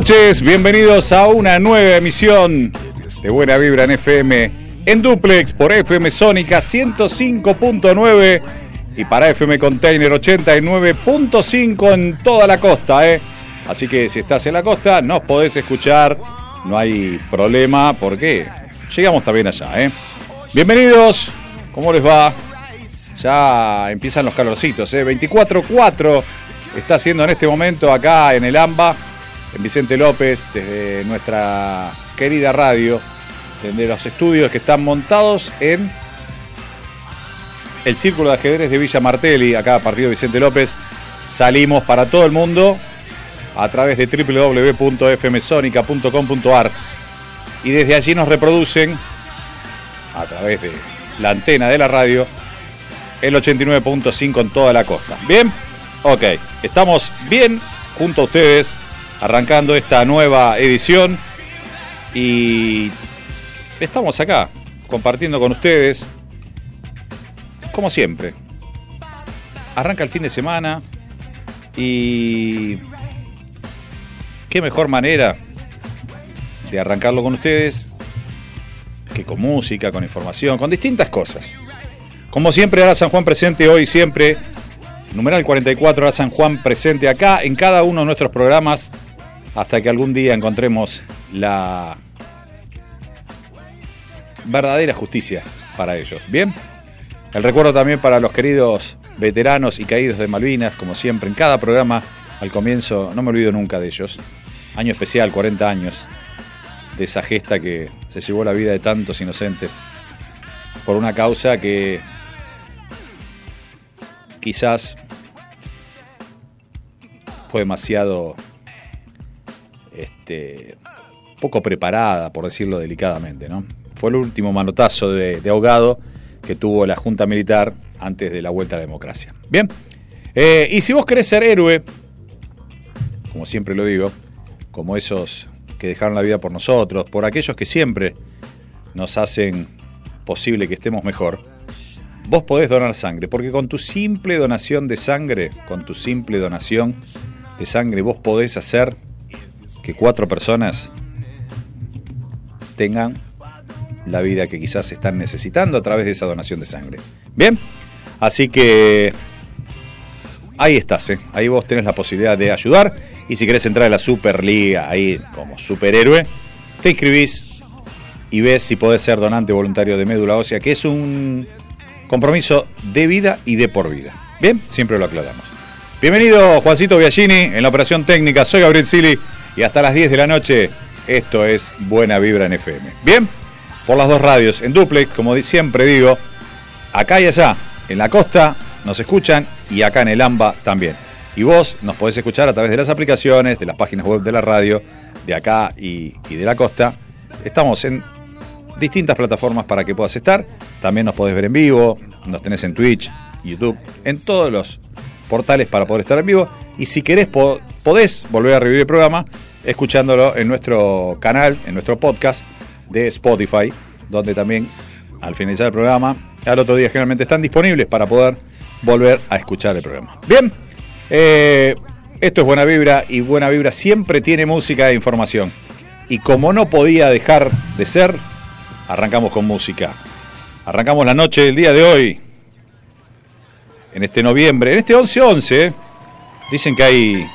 Noches, bienvenidos a una nueva emisión de Buena Vibra en FM en duplex por FM Sónica 105.9 y para FM Container 89.5 en toda la costa, ¿eh? Así que si estás en la costa nos podés escuchar, no hay problema porque llegamos también allá, ¿eh? Bienvenidos, ¿cómo les va? Ya empiezan los calorcitos, ¿eh? 24.4 está haciendo en este momento acá en el AMBA, en Vicente López, desde nuestra querida radio, desde los estudios que están montados en el Círculo de Ajedrez de Villa Martelli, acá partido Vicente López. Salimos para todo el mundo a través de www.fmsonica.com.ar y desde allí nos reproducen a través de la antena de la radio el 89.5 en toda la costa. ¿Bien? Ok, estamos bien junto a ustedes arrancando esta nueva edición y estamos acá compartiendo con ustedes como siempre. Arranca el fin de semana y qué mejor manera de arrancarlo con ustedes que con música, con información, con distintas cosas. Como siempre, ahora San Juan presente hoy, siempre. Numeral 44, ahora San Juan presente acá en cada uno de nuestros programas hasta que algún día encontremos la verdadera justicia para ellos. ¿Bien? El recuerdo también para los queridos veteranos y caídos de Malvinas, como siempre, en cada programa al comienzo, no me olvido nunca de ellos. Año especial, 40 años, de esa gesta que se llevó la vida de tantos inocentes por una causa que quizás fue demasiado este, poco preparada, por decirlo delicadamente. ¿no? Fue el último manotazo de, ahogado que tuvo la Junta Militar antes de la vuelta a la democracia. Bien, eh, y si vos querés ser héroe, como siempre lo digo, como esos que dejaron la vida por nosotros, por aquellos que siempre nos hacen posible que estemos mejor, vos podés donar sangre, porque con tu simple donación de sangre, con tu simple donación de sangre, vos podés hacer que cuatro personas tengan la vida que quizás están necesitando a través de esa donación de sangre. Bien, así que ahí estás, ¿eh? ahí vos tenés la posibilidad de ayudar y si querés entrar a la Superliga ahí como superhéroe, te inscribís y ves si podés ser donante voluntario de médula ósea, que es un compromiso de vida y de por vida. Bien, siempre lo aclaramos. Bienvenido Juancito Biagini en la operación técnica, soy Gabriel Sili y hasta las 10 de la noche esto es Buena Vibra en FM. Bien, por las dos radios, en duplex, como siempre digo, acá y allá, en la costa nos escuchan y acá en el AMBA también. Y vos nos podés escuchar a través de las aplicaciones, de las páginas web de la radio, de acá y, de la costa. Estamos en distintas plataformas para que puedas estar. También nos podés ver en vivo, nos tenés en Twitch, YouTube, en todos los portales para poder estar en vivo. Y si querés, podés volver a revivir el programa escuchándolo en nuestro canal, en nuestro podcast de Spotify, donde también al finalizar el programa, al otro día generalmente están disponibles para poder volver a escuchar el programa. Bien, eh, esto es Buena Vibra y Buena Vibra siempre tiene música e información. Y como no podía dejar de ser, arrancamos con música. Arrancamos la noche del día de hoy, en este noviembre, en este 11-11. Dicen que hay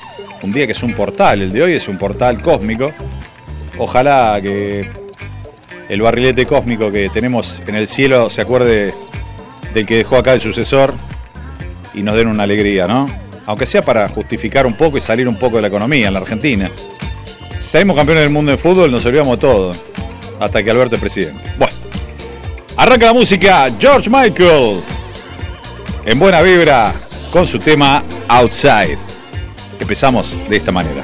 un día que es un portal, el de hoy es un portal cósmico. Ojalá que el barrilete cósmico que tenemos en el cielo se acuerde del que dejó acá el sucesor y nos den una alegría, ¿no? Aunque sea para justificar un poco y salir un poco de la economía en la Argentina. Si campeones del mundo en fútbol, nos olvidamos todo. Hasta que Alberto es presidente. Bueno. Arranca la música George Michael. En buena vibra con su tema Outside. Empezamos de esta manera.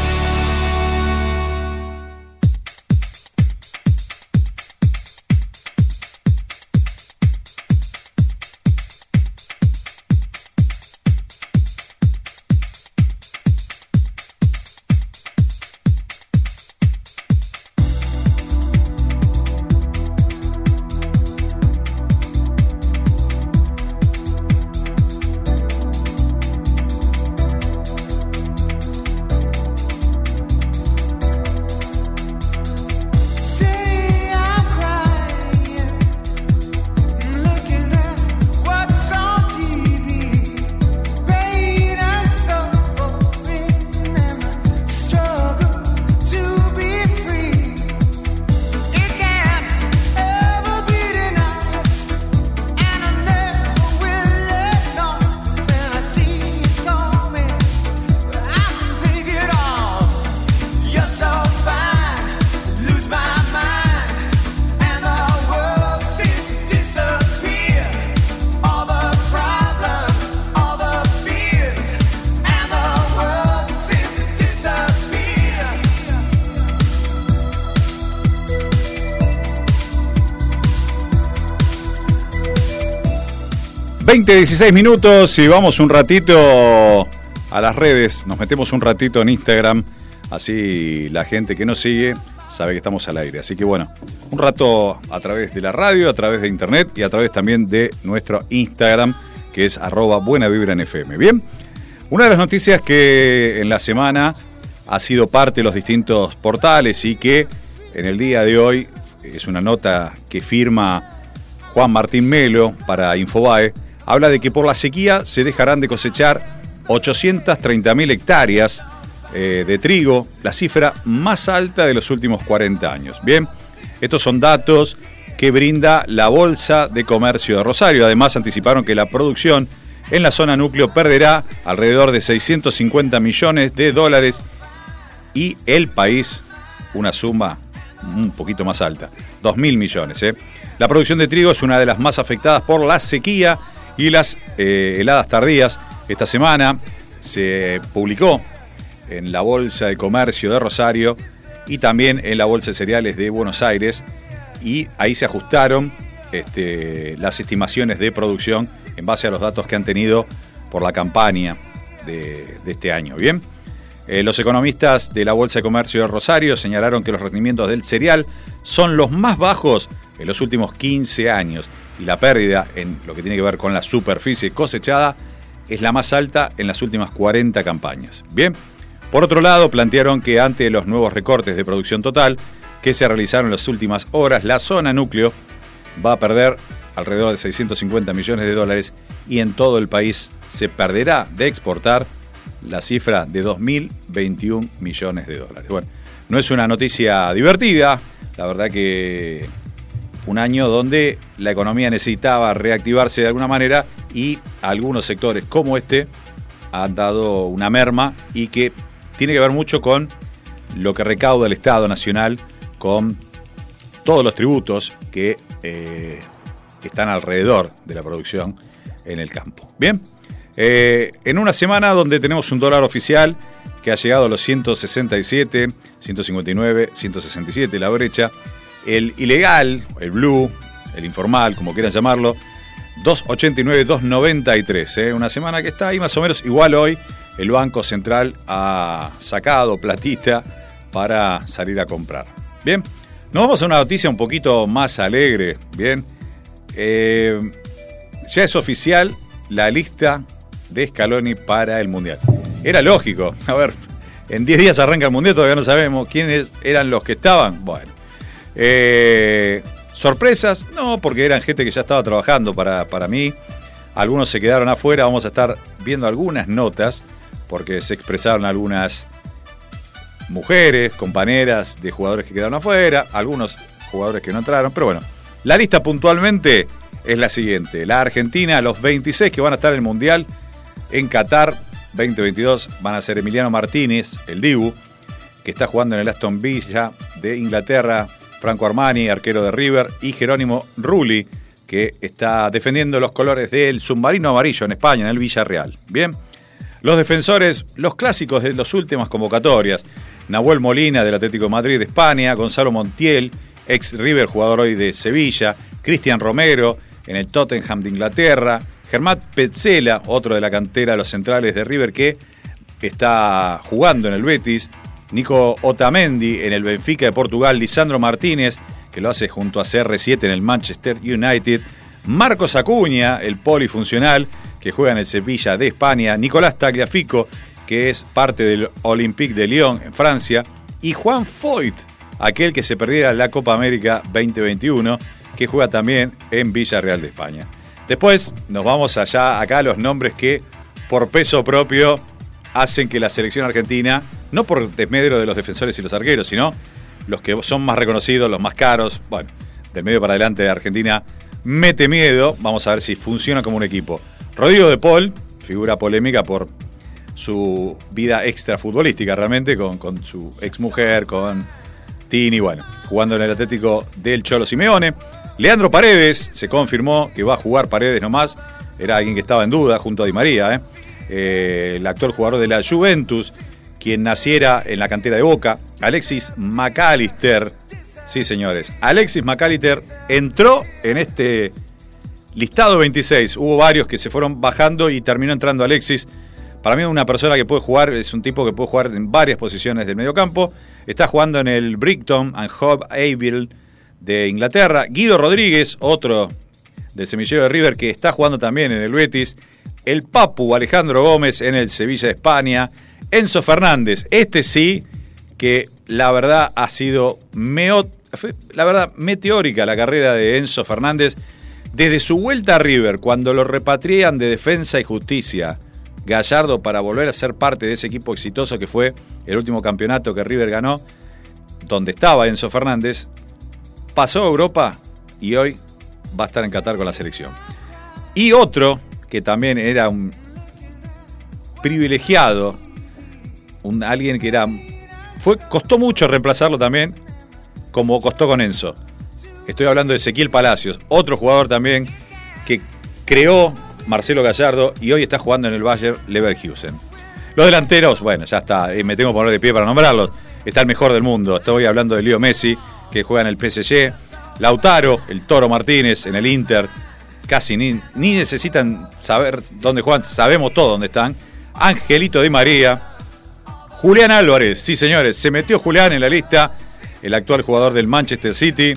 20, 16 minutos y vamos un ratito a las redes. Nos metemos un ratito en Instagram. Así la gente que nos sigue sabe que estamos al aire. Así que bueno, un rato a través de la radio, a través de internet y a través también de nuestro Instagram, que es arroba buena. Bien, una de las noticias que en la semana ha sido parte de los distintos portales y que en el día de hoy es una nota que firma Juan Martín Melo para Infobae, habla de que por la sequía se dejarán de cosechar 830.000 hectáreas eh, de trigo, la cifra más alta de los últimos 40 años. Bien, estos son datos que brinda la Bolsa de Comercio de Rosario. Además, anticiparon que la producción en la zona núcleo perderá alrededor de 650 millones de dólares y el país una suma un poquito más alta, 2.000 millones. ¿eh? La producción de trigo es una de las más afectadas por la sequía y las eh, heladas tardías. Esta semana se publicó en la Bolsa de Comercio de Rosario y también en la Bolsa de Cereales de Buenos Aires y ahí se ajustaron este, las estimaciones de producción en base a los datos que han tenido por la campaña de, este año. Bien. Eh, los economistas de la Bolsa de Comercio de Rosario señalaron que los rendimientos del cereal son los más bajos en los últimos 15 años y la pérdida en lo que tiene que ver con la superficie cosechada es la más alta en las últimas 40 campañas. Bien, por otro lado, plantearon que ante los nuevos recortes de producción total que se realizaron en las últimas horas, la zona núcleo va a perder alrededor de 650 millones de dólares y en todo el país se perderá de exportar la cifra de 2.021 millones de dólares. Bueno, no es una noticia divertida, la verdad que un año donde la economía necesitaba reactivarse de alguna manera y algunos sectores como este han dado una merma y que tiene que ver mucho con lo que recauda el Estado Nacional con todos los tributos que eh, están alrededor de la producción en el campo. Bien, eh, en una semana donde tenemos un dólar oficial que ha llegado a los 167, 159, 167, la brecha, el ilegal, el blue, el informal, como quieran llamarlo, 289, 293, ¿eh? una semana que está ahí más o menos igual hoy. El Banco Central ha sacado platita para salir a comprar. Bien, nos vamos a una noticia un poquito más alegre. Bien, Eh, ya es oficial la lista de Scaloni para el Mundial. Era lógico, a ver, en 10 días arranca el Mundial, todavía no sabemos quiénes eran los que estaban. Bueno, eh, sorpresas, no, porque eran gente que ya estaba trabajando para, para mí. Algunos se quedaron afuera, vamos a estar viendo algunas notas, porque se expresaron algunas mujeres, compañeras de jugadores que quedaron afuera, algunos jugadores que no entraron, pero bueno, la lista puntualmente es la siguiente. La Argentina, los 26 que van a estar en el Mundial en Qatar 2022 van a ser Emiliano Martínez, el Dibu, que está jugando en el Aston Villa de Inglaterra, Franco Armani, arquero de River, y Jerónimo Rulli, que está defendiendo los colores del submarino amarillo en España, en el Villarreal. Bien. Los defensores, los clásicos de las últimas convocatorias. Nahuel Molina del Atlético Madrid de España, Gonzalo Montiel, ex River, jugador hoy de Sevilla, Cristian Romero en el Tottenham de Inglaterra, Germán Petzela, otro de la cantera de los centrales de River que está jugando en el Betis, Nico Otamendi en el Benfica de Portugal, Lisandro Martínez, que lo hace junto a CR7 en el Manchester United, Marcos Acuña, el polifuncional, que juega en el Sevilla de España, Nicolás Tagliafico, que es parte del Olympique de Lyon en Francia, y Juan Foyt, aquel que se perdiera la Copa América 2021, que juega también en Villarreal de España. Después nos vamos allá, acá a los nombres que por peso propio hacen que la selección argentina, no por desmedro de los defensores y los arqueros, sino los que son más reconocidos, los más caros, bueno, del medio para adelante de Argentina, mete miedo, vamos a ver si funciona como un equipo. Rodrigo de Paul, figura polémica por su vida extra futbolística realmente, con, con su exmujer, con Tini, bueno, jugando en el Atlético del Cholo Simeone. Leandro Paredes, se confirmó que va a jugar Paredes nomás, era alguien que estaba en duda junto a Di María, ¿eh? Eh, el actual jugador de la Juventus, quien naciera en la cantera de Boca, Alexis McAllister, sí señores, Alexis McAllister entró en este listado 26, hubo varios que se fueron bajando y terminó entrando Alexis, para mí es una persona que puede jugar, es un tipo que puede jugar en varias posiciones del mediocampo. Está jugando en el Brighton and Hove Albion de Inglaterra. Guido Rodríguez, otro del semillero de River que está jugando también en el Betis. El Papu Alejandro Gómez en el Sevilla de España. Enzo Fernández, este sí que la verdad ha sido meo- fue, la verdad meteórica la carrera de Enzo Fernández desde su vuelta a River cuando lo repatrian de Defensa y Justicia Gallardo para volver a ser parte de ese equipo exitoso que fue el último campeonato que River ganó, donde estaba Enzo Fernández, pasó a Europa y hoy va a estar en Qatar con la selección. Y otro que también era un privilegiado, un, alguien que era... Fue, costó mucho reemplazarlo también, como costó con Enzo. Estoy hablando de Ezequiel Palacios, otro jugador también que creó Marcelo Gallardo y hoy está jugando en el Bayer Leverkusen. Los delanteros, bueno, ya está, eh, me tengo que poner de pie para nombrarlos. Está el mejor del mundo. Estoy hablando de Leo Messi, que juega en el PSG. Lautaro, el Toro Martínez en el Inter. Casi ni, ni necesitan saber dónde juegan, sabemos todo dónde están. Angelito Di María. Julián Álvarez, sí señores, se metió Julián en la lista, el actual jugador del Manchester City.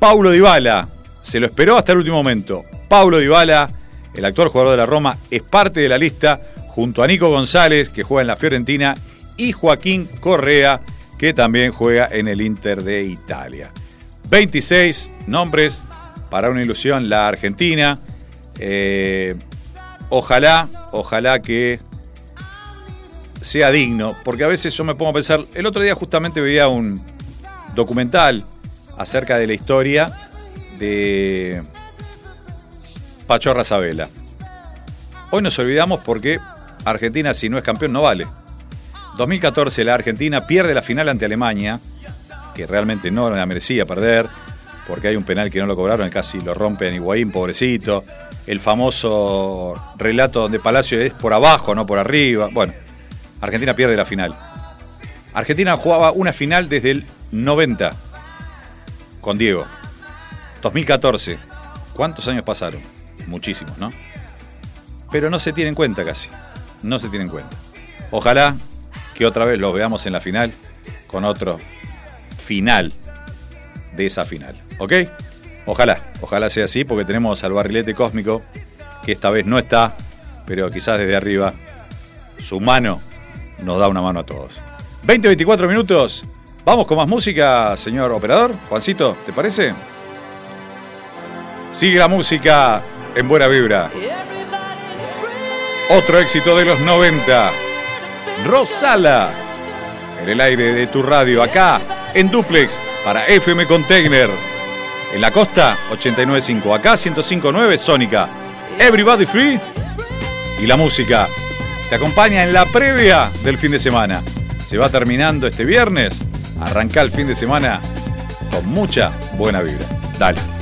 Paulo Dybala, se lo esperó hasta el último momento. Paulo Dybala, el actual jugador de la Roma, es parte de la lista junto a Nico González, que juega en la Fiorentina, y Joaquín Correa, que también juega en el Inter de Italia. 26 nombres para una ilusión la Argentina. Eh, ojalá, ojalá que sea digno, porque a veces yo me pongo a pensar, el otro día justamente veía un documental acerca de la historia de Pachorra Sabela. Hoy nos olvidamos porque Argentina si no es campeón no vale. 2014 la Argentina pierde la final ante Alemania, que realmente no la merecía perder, porque hay un penal que no lo cobraron casi lo rompen Higuaín, pobrecito. El famoso relato donde Palacio es por abajo, no por arriba. Bueno, Argentina pierde la final. Argentina jugaba una final desde el 90 con Diego. 2014. ¿Cuántos años pasaron? Muchísimos, ¿no? Pero no se tiene en cuenta casi. No se tiene en cuenta. Ojalá que otra vez los veamos en la final con otro final de esa final. ¿Ok? Ojalá, ojalá sea así porque tenemos al barrilete cósmico que esta vez no está, pero quizás desde arriba su mano nos da una mano a todos. 20, 24 minutos. Vamos con más música, señor operador. Juancito, ¿te parece? Sigue la música en buena vibra. Otro éxito de los 90. Rosala. En el aire de tu radio, acá en Duplex para FM Container. En la costa, 89.5. Acá, 105.9, Sónica. Everybody Free. Y la música te acompaña en la previa del fin de semana. Se va terminando este viernes. Arranca el fin de semana con mucha buena vibra. Dale.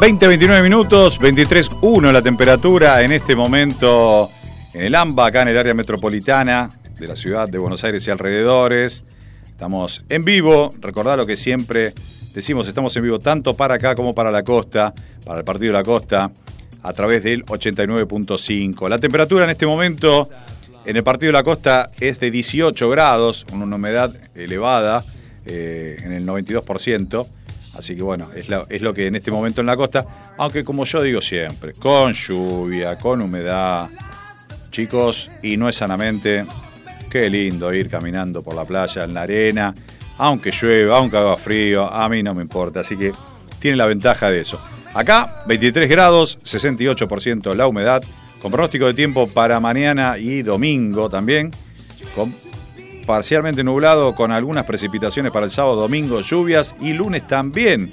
...20, 29 minutos, 23.1 la temperatura en este momento en el AMBA, acá en el área metropolitana de la ciudad de Buenos Aires y alrededores. Estamos en vivo, recordad lo que siempre decimos, estamos en vivo tanto para acá como para la costa, para el partido de la costa, a través del 89.5. La temperatura en este momento en el partido de la costa es de 18 grados, una humedad elevada eh, en el 92%. Así que bueno, es lo, es lo que en este momento en la costa, aunque como yo digo siempre, con lluvia, con humedad, chicos, y no es sanamente, qué lindo ir caminando por la playa, en la arena, aunque llueva, aunque haga frío, a mí no me importa, así que tiene la ventaja de eso. Acá, 23 grados, 68% la humedad, con pronóstico de tiempo para mañana y domingo también, con parcialmente nublado con algunas precipitaciones para el sábado, domingo, lluvias y lunes también.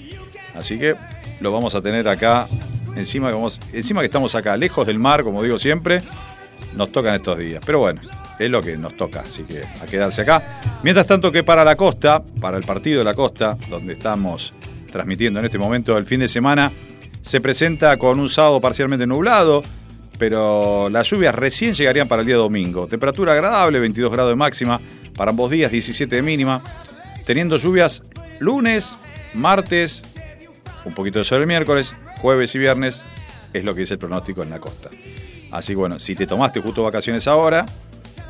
Así que lo vamos a tener acá, encima que, vamos, encima que estamos acá, lejos del mar, como digo siempre, nos tocan estos días. Pero bueno, es lo que nos toca, así que a quedarse acá. Mientras tanto que para la costa, para el partido de la costa, donde estamos transmitiendo en este momento el fin de semana, se presenta con un sábado parcialmente nublado, pero las lluvias recién llegarían para el día domingo. Temperatura agradable, 22 grados de máxima, para ambos días 17 de mínima, teniendo lluvias lunes, martes, un poquito de sol el miércoles, jueves y viernes, es lo que dice el pronóstico en la costa. Así que bueno, si te tomaste justo vacaciones ahora,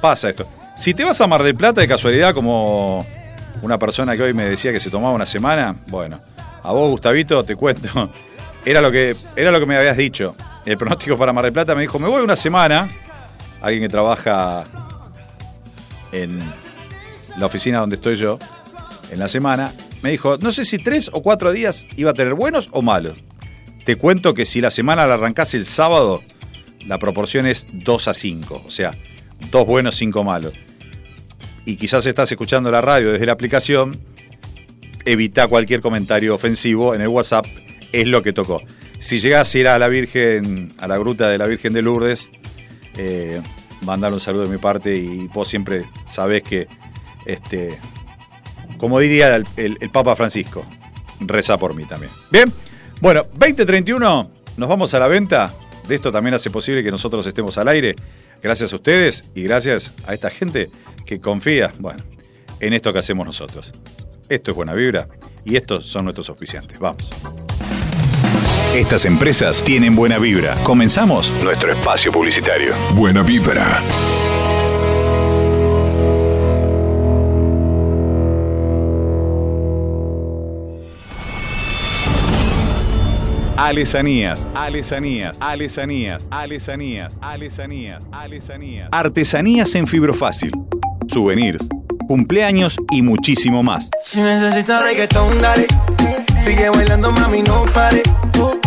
pasa esto. Si te vas a Mar del Plata de casualidad, como una persona que hoy me decía que se tomaba una semana, bueno, a vos, Gustavito, te cuento. Era lo que, era lo que me habías dicho. El pronóstico para Mar del Plata me dijo, me voy una semana. Alguien que trabaja en la oficina donde estoy yo, en la semana, me dijo, no sé si tres o cuatro días iba a tener buenos o malos. Te cuento que si la semana la arrancás el sábado, la proporción es 2 a 5, o sea, dos buenos, cinco malos. Y quizás estás escuchando la radio desde la aplicación, evita cualquier comentario ofensivo en el WhatsApp, es lo que tocó. Si llegás a ir a la Virgen, a la gruta de la Virgen de Lourdes, eh, mandar un saludo de mi parte y vos siempre sabés que, este, como diría el, Papa Francisco, reza por mí también. Bien, bueno, 2031, nos vamos a la venta. De esto también hace posible que nosotros estemos al aire. Gracias a ustedes y gracias a esta gente que confía, bueno, en esto que hacemos nosotros. Esto es Buena Vibra y estos son nuestros auspiciantes. Vamos. Estas empresas tienen buena vibra. Comenzamos nuestro espacio publicitario. Buena vibra. Alesanías, alesanías, alesanías, alesanías, alesanías, alesanías. Artesanías en fibrofácil. Souvenirs, cumpleaños y muchísimo más. Si necesitas reggaetón, dale. Sigue bailando, mami, no pare.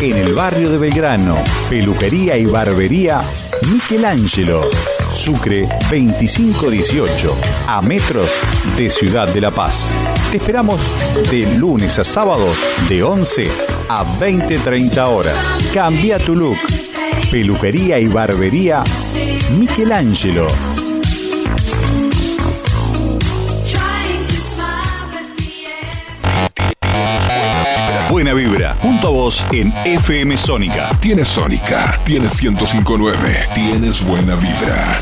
En el barrio de Belgrano, peluquería y barbería Michelangelo. Sucre 2518, a metros de Ciudad de La Paz. Te esperamos de lunes a sábado de 11 a 20-30 horas. Cambia tu look. Peluquería y barbería Michelangelo. Buena vibra, junto a vos en FM Sónica. Tienes Sónica, tienes 1059, tienes buena vibra.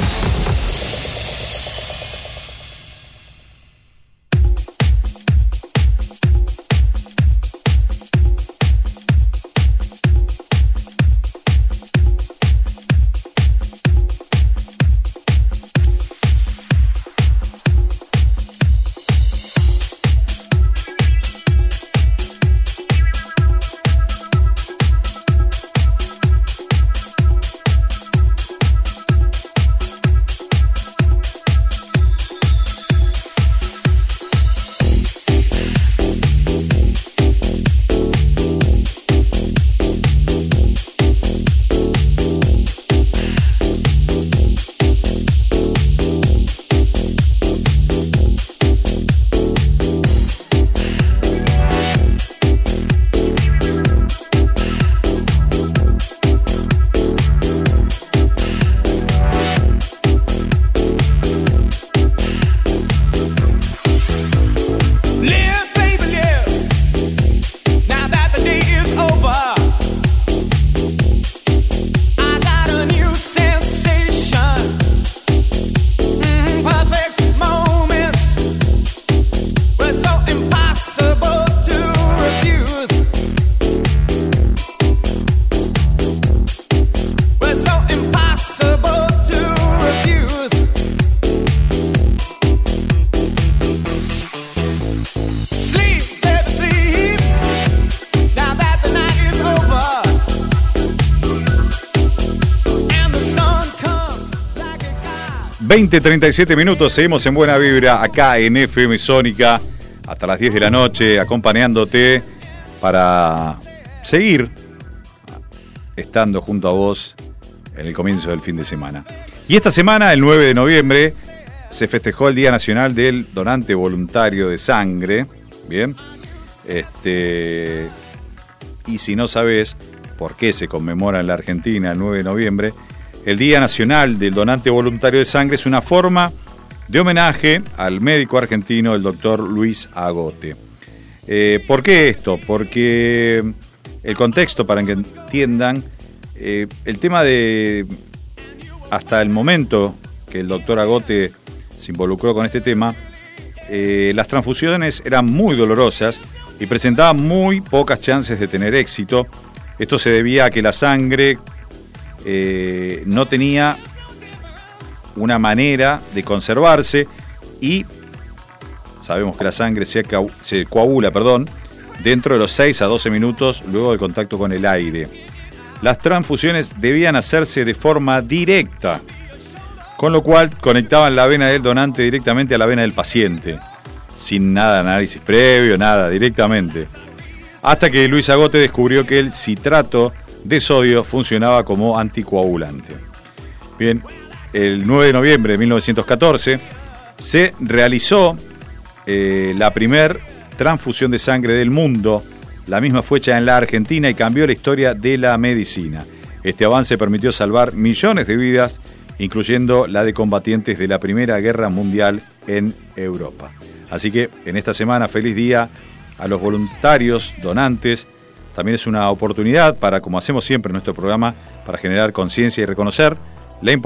20, 37 minutos, seguimos en Buena Vibra, acá en FM Sónica, hasta las 10 de la noche, acompañándote para seguir estando junto a vos en el comienzo del fin de semana. Y esta semana, el 9 de noviembre, se festejó el Día Nacional del Donante Voluntario de Sangre. Bien. Este, y si no sabes por qué se conmemora en la Argentina el 9 de noviembre, el Día Nacional del Donante Voluntario de Sangre es una forma de homenaje al médico argentino, el doctor Luis Agote. Eh, ¿Por qué esto? Porque el contexto, para que entiendan, eh, el tema de hasta el momento que el doctor Agote se involucró con este tema, eh, las transfusiones eran muy dolorosas y presentaban muy pocas chances de tener éxito. Esto se debía a que la sangre eh, no tenía una manera de conservarse y sabemos que la sangre se, coagula perdón, dentro de los 6 a 12 minutos luego del contacto con el aire. Las transfusiones debían hacerse de forma directa, con lo cual conectaban la vena del donante directamente a la vena del paciente, sin nada de análisis previo, nada, directamente. Hasta que Luis Agote descubrió que el citrato de sodio funcionaba como anticoagulante. Bien, el 9 de noviembre de 1914 se realizó eh, la primer transfusión de sangre del mundo. La misma fue hecha en la Argentina y cambió la historia de la medicina. Este avance permitió salvar millones de vidas, incluyendo la de combatientes de la Primera Guerra Mundial en Europa. Así que en esta semana, feliz día a los voluntarios, donantes. También es una oportunidad para, como hacemos siempre en nuestro programa, para generar conciencia y reconocer la,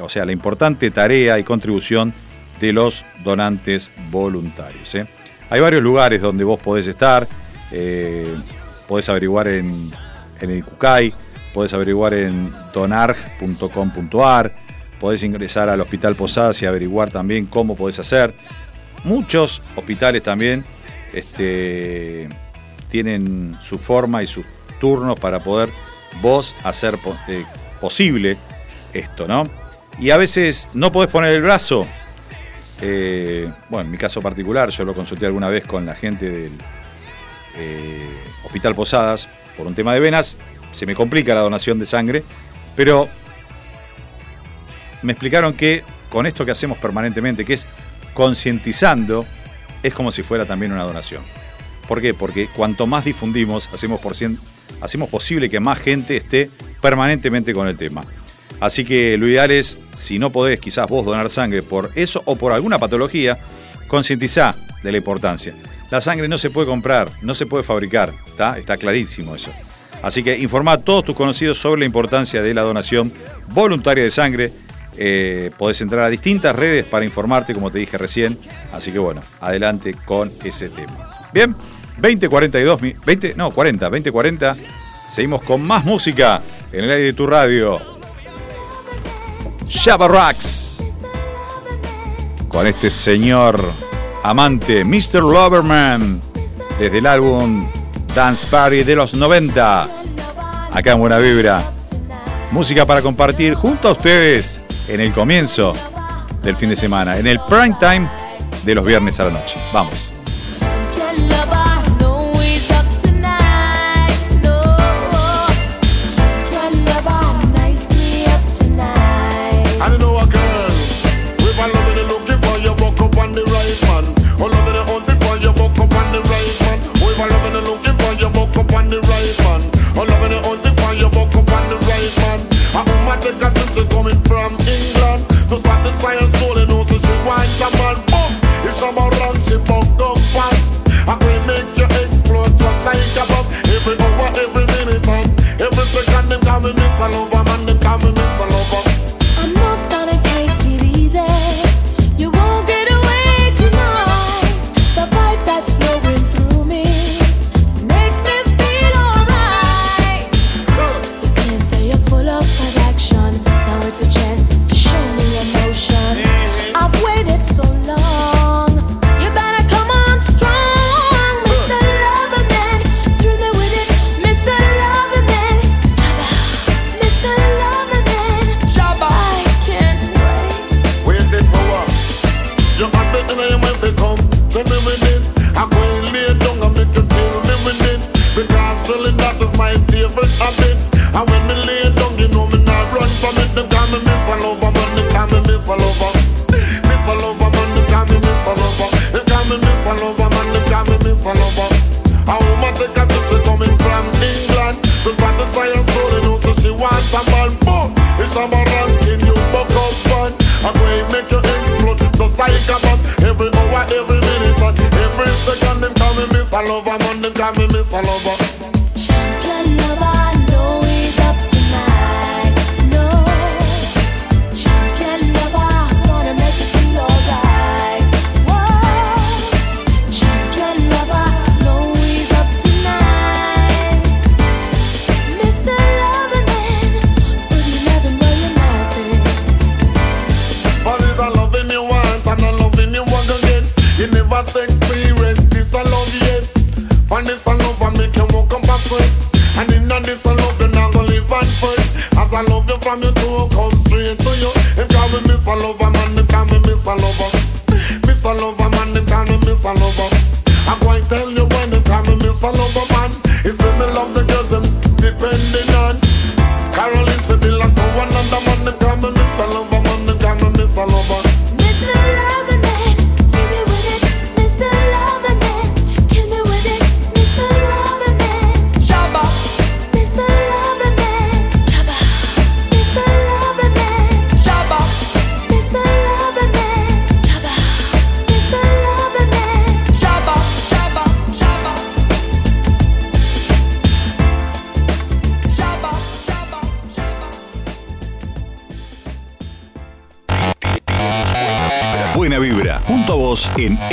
o sea, la importante tarea y contribución de los donantes voluntarios. ¿eh? Hay varios lugares donde vos podés estar, eh, podés averiguar en, en el CUCAI, podés averiguar en donarg.com.ar, podés ingresar al Hospital Posadas y averiguar también cómo podés hacer. Muchos hospitales también este, tienen su forma y sus turnos para poder vos hacer eh, posible esto, ¿no? Y a veces no podés poner el brazo. Eh, bueno, en mi caso particular, yo lo consulté alguna vez con la gente del eh, Hospital Posadas por un tema de venas. Se me complica la donación de sangre, pero me explicaron que con esto que hacemos permanentemente, que es concientizando, es como si fuera también una donación. ¿Por qué? Porque cuanto más difundimos, hacemos, posible que más gente esté permanentemente con el tema. Así que lo ideal es, si no podés quizás vos donar sangre por eso o por alguna patología, concientizá de la importancia. La sangre no se puede comprar, no se puede fabricar, está clarísimo eso. Así que informa a todos tus conocidos sobre la importancia de la donación voluntaria de sangre. Eh, podés entrar a distintas redes para informarte, como te dije recién. Así que bueno, adelante con ese tema. Bien. 2042, 20, no, 40, 2040. Seguimos con más música en el aire de tu radio. Shabba Rocks. Con este señor amante, Mr. Loverman, desde el álbum Dance Party de los 90. Acá en Buena Vibra. Música para compartir junto a ustedes en el comienzo del fin de semana, en el prime time de los viernes a la noche. Vamos. Africa to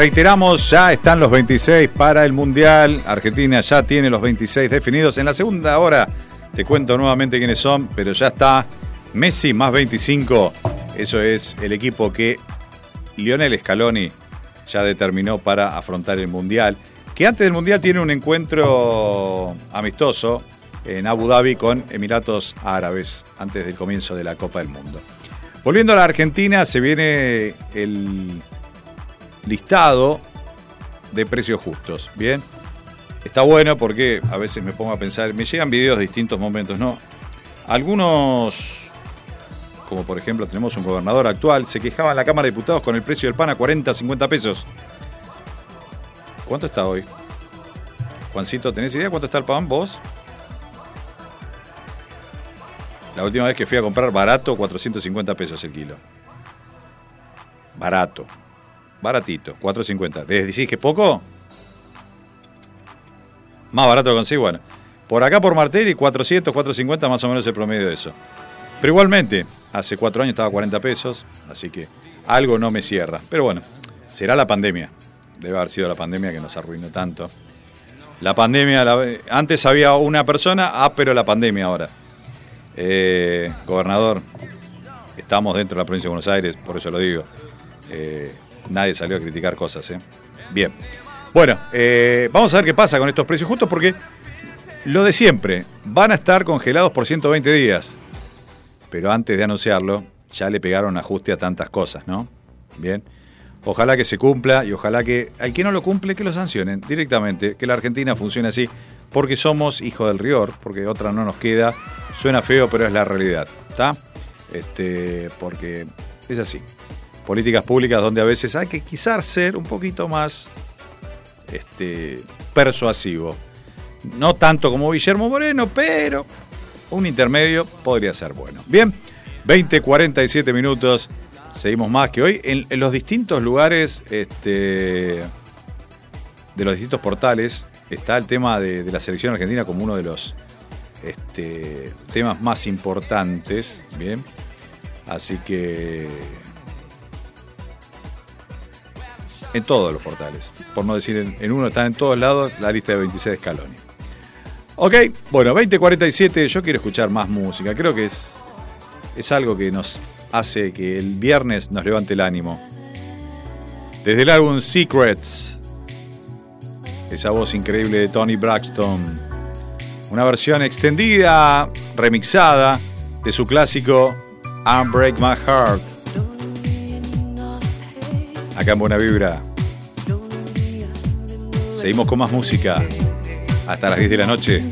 Reiteramos, ya están los 26 para el Mundial. Argentina ya tiene los 26 definidos. En la segunda hora te cuento nuevamente quiénes son, pero ya está Messi más 25. Eso es el equipo que Lionel Scaloni ya determinó para afrontar el Mundial. Que antes del Mundial tiene un encuentro amistoso en Abu Dhabi con Emiratos Árabes, antes del comienzo de la Copa del Mundo. Volviendo a la Argentina, se viene el listado de precios justos. Bien, está bueno porque a veces me pongo a pensar, me llegan videos de distintos momentos, ¿no? Algunos, como por ejemplo tenemos un gobernador actual, se quejaba en la Cámara de Diputados con el precio del pan a 40, 50 pesos. ¿Cuánto está hoy? Juancito, ¿tenés idea cuánto está el pan vos? La última vez que fui a comprar barato, 450 pesos el kilo. Barato. Baratito, 4.50. ¿Te decís que poco? Más barato lo consigo, bueno. Por acá por Martelli, 400, 450 más o menos el promedio de eso. Pero igualmente, hace cuatro años estaba a 40 pesos, así que algo no me cierra. Pero bueno, será la pandemia. Debe haber sido la pandemia que nos arruinó tanto. La pandemia, antes había una persona, ah, pero la pandemia ahora. Eh, gobernador, estamos dentro de la provincia de Buenos Aires, por eso lo digo. Eh, nadie salió a criticar cosas, ¿eh? Bien. Bueno, eh, vamos a ver qué pasa con estos precios justos porque lo de siempre, van a estar congelados por 120 días. Pero antes de anunciarlo, ya le pegaron ajuste a tantas cosas, ¿no? Bien. Ojalá que se cumpla y ojalá que al que no lo cumple, que lo sancionen directamente, que la Argentina funcione así, porque somos hijos del rior, porque otra no nos queda. Suena feo, pero es la realidad, ¿está? Este, porque es así. Políticas públicas donde a veces hay que quizás ser un poquito más este, persuasivo. No tanto como Guillermo Moreno, pero un intermedio podría ser bueno. Bien, 20, 47 minutos. Seguimos más que hoy. En, los distintos lugares este, de los distintos portales está el tema de, de la selección argentina como uno de los este, temas más importantes. Bien, así que en todos los portales. Por no decir en, uno, están en todos lados la lista de 26 de Scaloni. Ok, bueno, 2047, yo quiero escuchar más música. Creo que es, es algo que nos hace que el viernes nos levante el ánimo. Desde el álbum Secrets, esa voz increíble de Tony Braxton, una versión extendida, remixada, de su clásico Unbreak My Heart. Acá en Buena Vibra. Seguimos con más música hasta las 10 de la noche.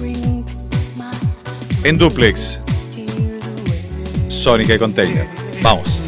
En Duplex. Sónica y Container. Vamos.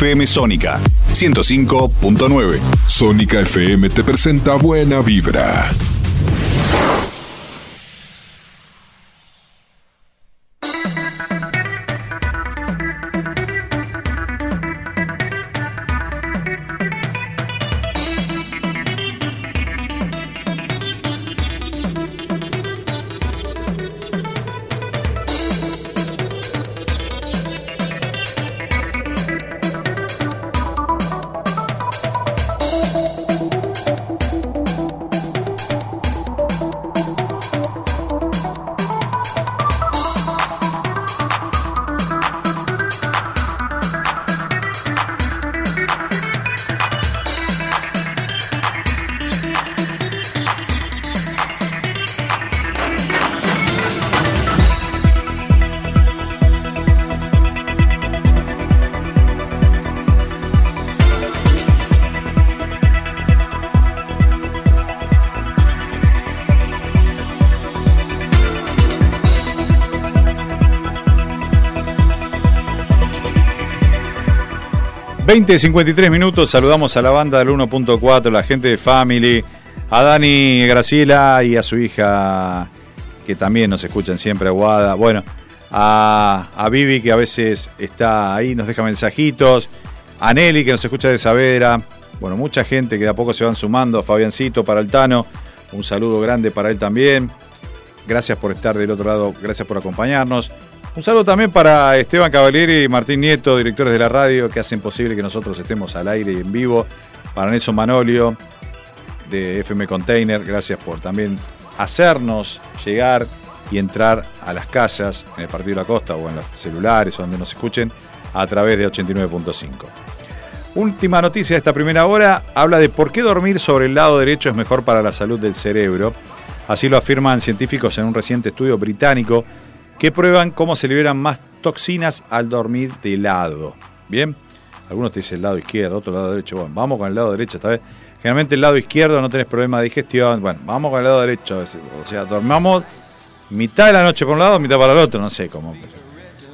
FM Sónica 105.9. Sónica FM te presenta Buena Vibra. Veinte 53 minutos, saludamos a la banda del 1.4, la gente de Family, a Dani Graciela y a su hija, que también nos escuchan siempre, Aguada. Bueno, a, a Vivi, que a veces está ahí, nos deja mensajitos, a Nelly, que nos escucha de Saavedra. Bueno, mucha gente que de a poco se van sumando, a Fabiancito, para Altano, un saludo grande para él también. Gracias por estar del otro lado, gracias por acompañarnos. Un saludo también para Esteban Cavalieri y Martín Nieto, directores de la radio, que hacen posible que nosotros estemos al aire y en vivo. Para Nelson Manolio, de FM Container, gracias por también hacernos llegar y entrar a las casas en el Partido de la Costa o en los celulares o donde nos escuchen a través de 89.5. Última noticia de esta primera hora habla de por qué dormir sobre el lado derecho es mejor para la salud del cerebro. Así lo afirman científicos en un reciente estudio británico que prueban cómo se liberan más toxinas al dormir de lado. Bien, algunos te dicen el lado izquierdo, otro lado derecho. Bueno, vamos con el lado derecho esta vez. Generalmente el lado izquierdo no tenés problema de digestión. Bueno, vamos con el lado derecho. O sea, dormamos mitad de la noche por un lado, mitad para el otro, no sé cómo.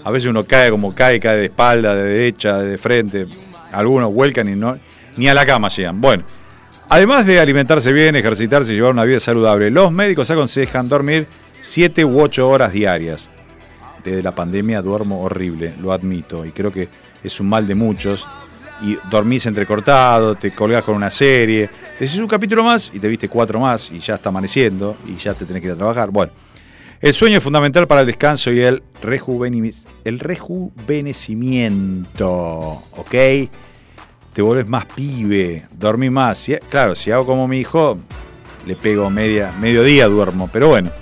A veces uno cae como cae, cae de espalda, de derecha, de frente. Algunos vuelcan y no, ni a la cama llegan. Bueno, además de alimentarse bien, ejercitarse y llevar una vida saludable, los médicos aconsejan dormir 7 u 8 horas diarias. Desde la pandemia duermo horrible, lo admito, y creo que es un mal de muchos. Y dormís entrecortado, te colgás con una serie, decís un capítulo más y te viste cuatro más y ya está amaneciendo y ya te tenés que ir a trabajar. Bueno, el sueño es fundamental para el descanso y el, el rejuvenecimiento, ¿ok? Te vuelves más pibe, dormís más. Claro, si hago como mi hijo, le pego media, mediodía duermo, pero bueno.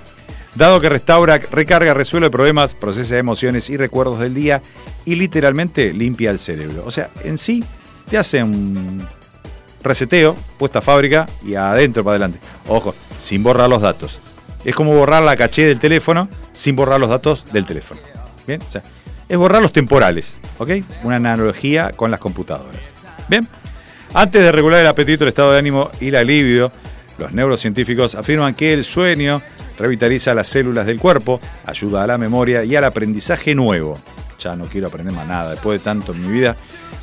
Dado que restaura, recarga, resuelve problemas, procesa emociones y recuerdos del día y literalmente limpia el cerebro. O sea, en sí te hace un reseteo, puesta a fábrica y adentro para adelante. Ojo, sin borrar los datos. Es como borrar la caché del teléfono sin borrar los datos del teléfono. Bien, o sea, es borrar los temporales, ¿ok? Una analogía con las computadoras. Bien, antes de regular el apetito, el estado de ánimo y la libido, los neurocientíficos afirman que el sueño revitaliza las células del cuerpo, ayuda a la memoria y al aprendizaje nuevo. Ya no quiero aprender más nada después de tanto en mi vida.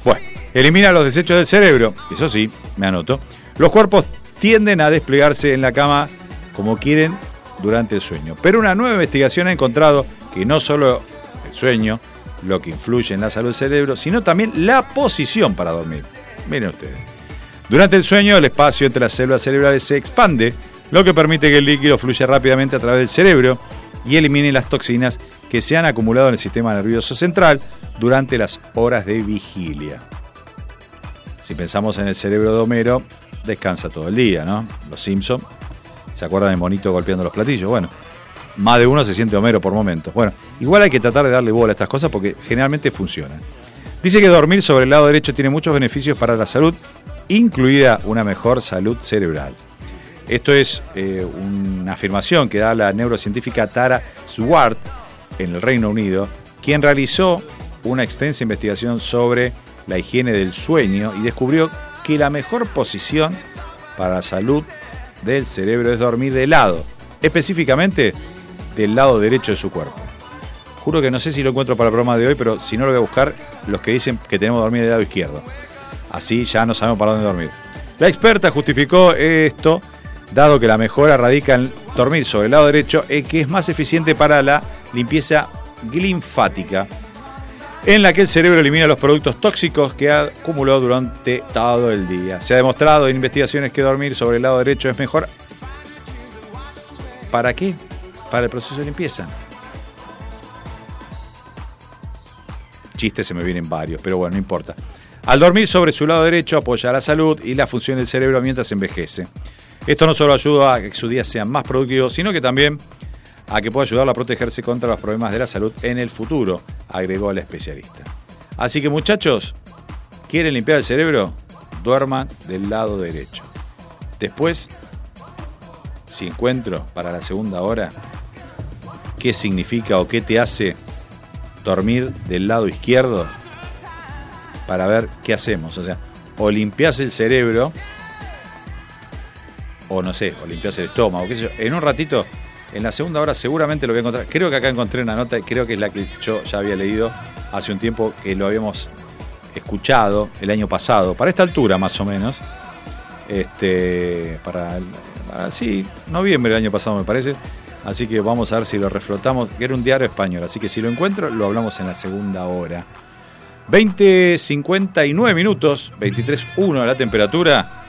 Bueno, elimina los desechos del cerebro, eso sí, me anoto. Los cuerpos tienden a desplegarse en la cama como quieren durante el sueño. Pero una nueva investigación ha encontrado que no solo el sueño, lo que influye en la salud del cerebro, sino también la posición para dormir. Miren ustedes. Durante el sueño, el espacio entre las células cerebrales se expande, lo que permite que el líquido fluya rápidamente a través del cerebro y elimine las toxinas que se han acumulado en el sistema nervioso central durante las horas de vigilia. Si pensamos en el cerebro de Homero, descansa todo el día, ¿no? Los Simpson, ¿se acuerdan del monito golpeando los platillos? Bueno, más de uno se siente Homero por momentos. Bueno, igual hay que tratar de darle bola a estas cosas porque generalmente funcionan. Dice que dormir sobre el lado derecho tiene muchos beneficios para la salud, incluida una mejor salud cerebral. Esto es eh, una afirmación que da la neurocientífica Tara Swart en el Reino Unido, quien realizó una extensa investigación sobre la higiene del sueño y descubrió que la mejor posición para la salud del cerebro es dormir de lado, específicamente del lado derecho de su cuerpo. Juro que no sé si lo encuentro para el programa de hoy, pero si no lo voy a buscar, los que dicen que tenemos que dormir del lado izquierdo. Así ya no sabemos para dónde dormir. La experta justificó esto, dado que la mejora radica en dormir sobre el lado derecho, eh, que es más eficiente para la limpieza linfática, en la que el cerebro elimina los productos tóxicos que ha acumulado durante todo el día. Se ha demostrado en investigaciones que dormir sobre el lado derecho es mejor. ¿Para qué? Para el proceso de limpieza. Chistes se me vienen varios, pero bueno, no importa. Al dormir sobre su lado derecho apoya la salud y la función del cerebro mientras envejece. Esto no solo ayuda a que sus días sean más productivos, sino que también a que pueda ayudarlo a protegerse contra los problemas de la salud en el futuro, agregó la especialista. Así que muchachos, ¿quieren limpiar el cerebro? Duerman del lado derecho. Después, si encuentro para la segunda hora qué significa o qué te hace dormir del lado izquierdo, para ver qué hacemos. O sea, o limpias el cerebro, o no sé, o limpias el estómago, qué sé yo. En un ratito, en la segunda hora seguramente lo voy a encontrar. Creo que acá encontré una nota, creo que es la que yo ya había leído hace un tiempo, que lo habíamos escuchado el año pasado, para esta altura más o menos. Este, para, para- sí, noviembre del año pasado me parece. Así que vamos a ver si lo reflotamos, era un diario español. Así que si lo encuentro, lo hablamos en la segunda hora. 20.59 minutos, 23.1 la temperatura.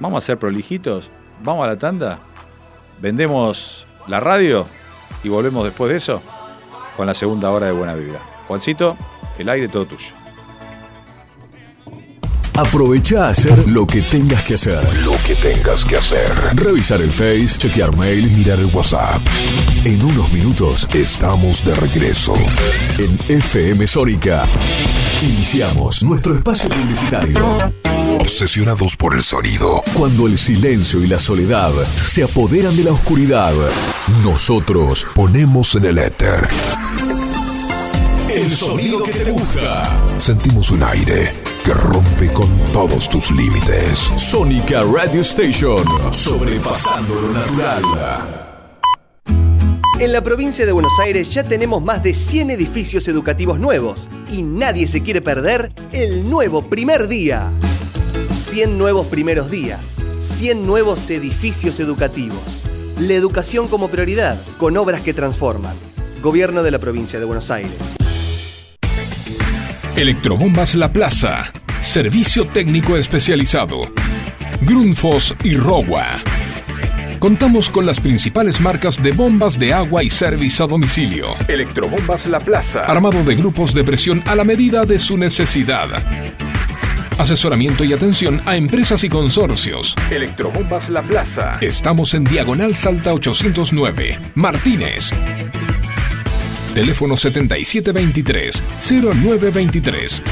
Vamos a ser prolijitos, vamos a la tanda, vendemos la radio y volvemos después de eso con la segunda hora de Buena Vibra. Juancito, el aire todo tuyo. Aprovecha a hacer lo que tengas que hacer. Lo que tengas que hacer. Revisar el Face, chequear mail y mirar el WhatsApp. En unos minutos estamos de regreso. En FM Sónica. Iniciamos nuestro espacio publicitario. Obsesionados por el sonido. Cuando el silencio y la soledad se apoderan de la oscuridad, nosotros ponemos en el éter. El sonido que te gusta. Sentimos un aire que rompe con todos tus límites. Sónica Radio Station. Sobrepasando lo natural. En la provincia de Buenos Aires ya tenemos más de 100 edificios educativos nuevos y nadie se quiere perder el nuevo primer día. 100 nuevos primeros días, 100 nuevos edificios educativos. La educación como prioridad, con obras que transforman. Gobierno de la provincia de Buenos Aires. Electrobombas La Plaza. Servicio técnico especializado. Grundfos y Rogua. Contamos con las principales marcas de bombas de agua y servicio a domicilio. Electrobombas La Plaza. Armado de grupos de presión a la medida de su necesidad. Asesoramiento y atención a empresas y consorcios. Electrobombas La Plaza. Estamos en Diagonal Salta 809. Martínez. Teléfono 7723-0923.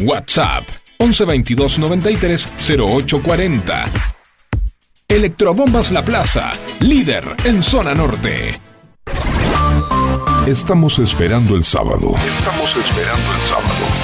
WhatsApp 1122 93 0840. Electrobombas La Plaza, líder en zona norte. Estamos esperando el sábado. Estamos esperando el sábado.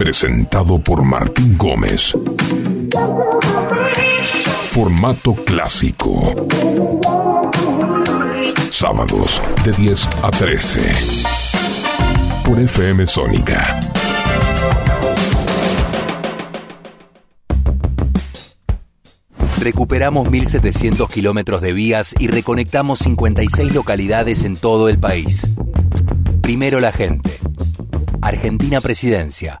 Presentado por Martín Gómez. Formato clásico. Sábados de 10 a 13. Por FM Sónica. Recuperamos 1.700 kilómetros de vías y reconectamos 56 localidades en todo el país. Primero la gente. Argentina Presidencia.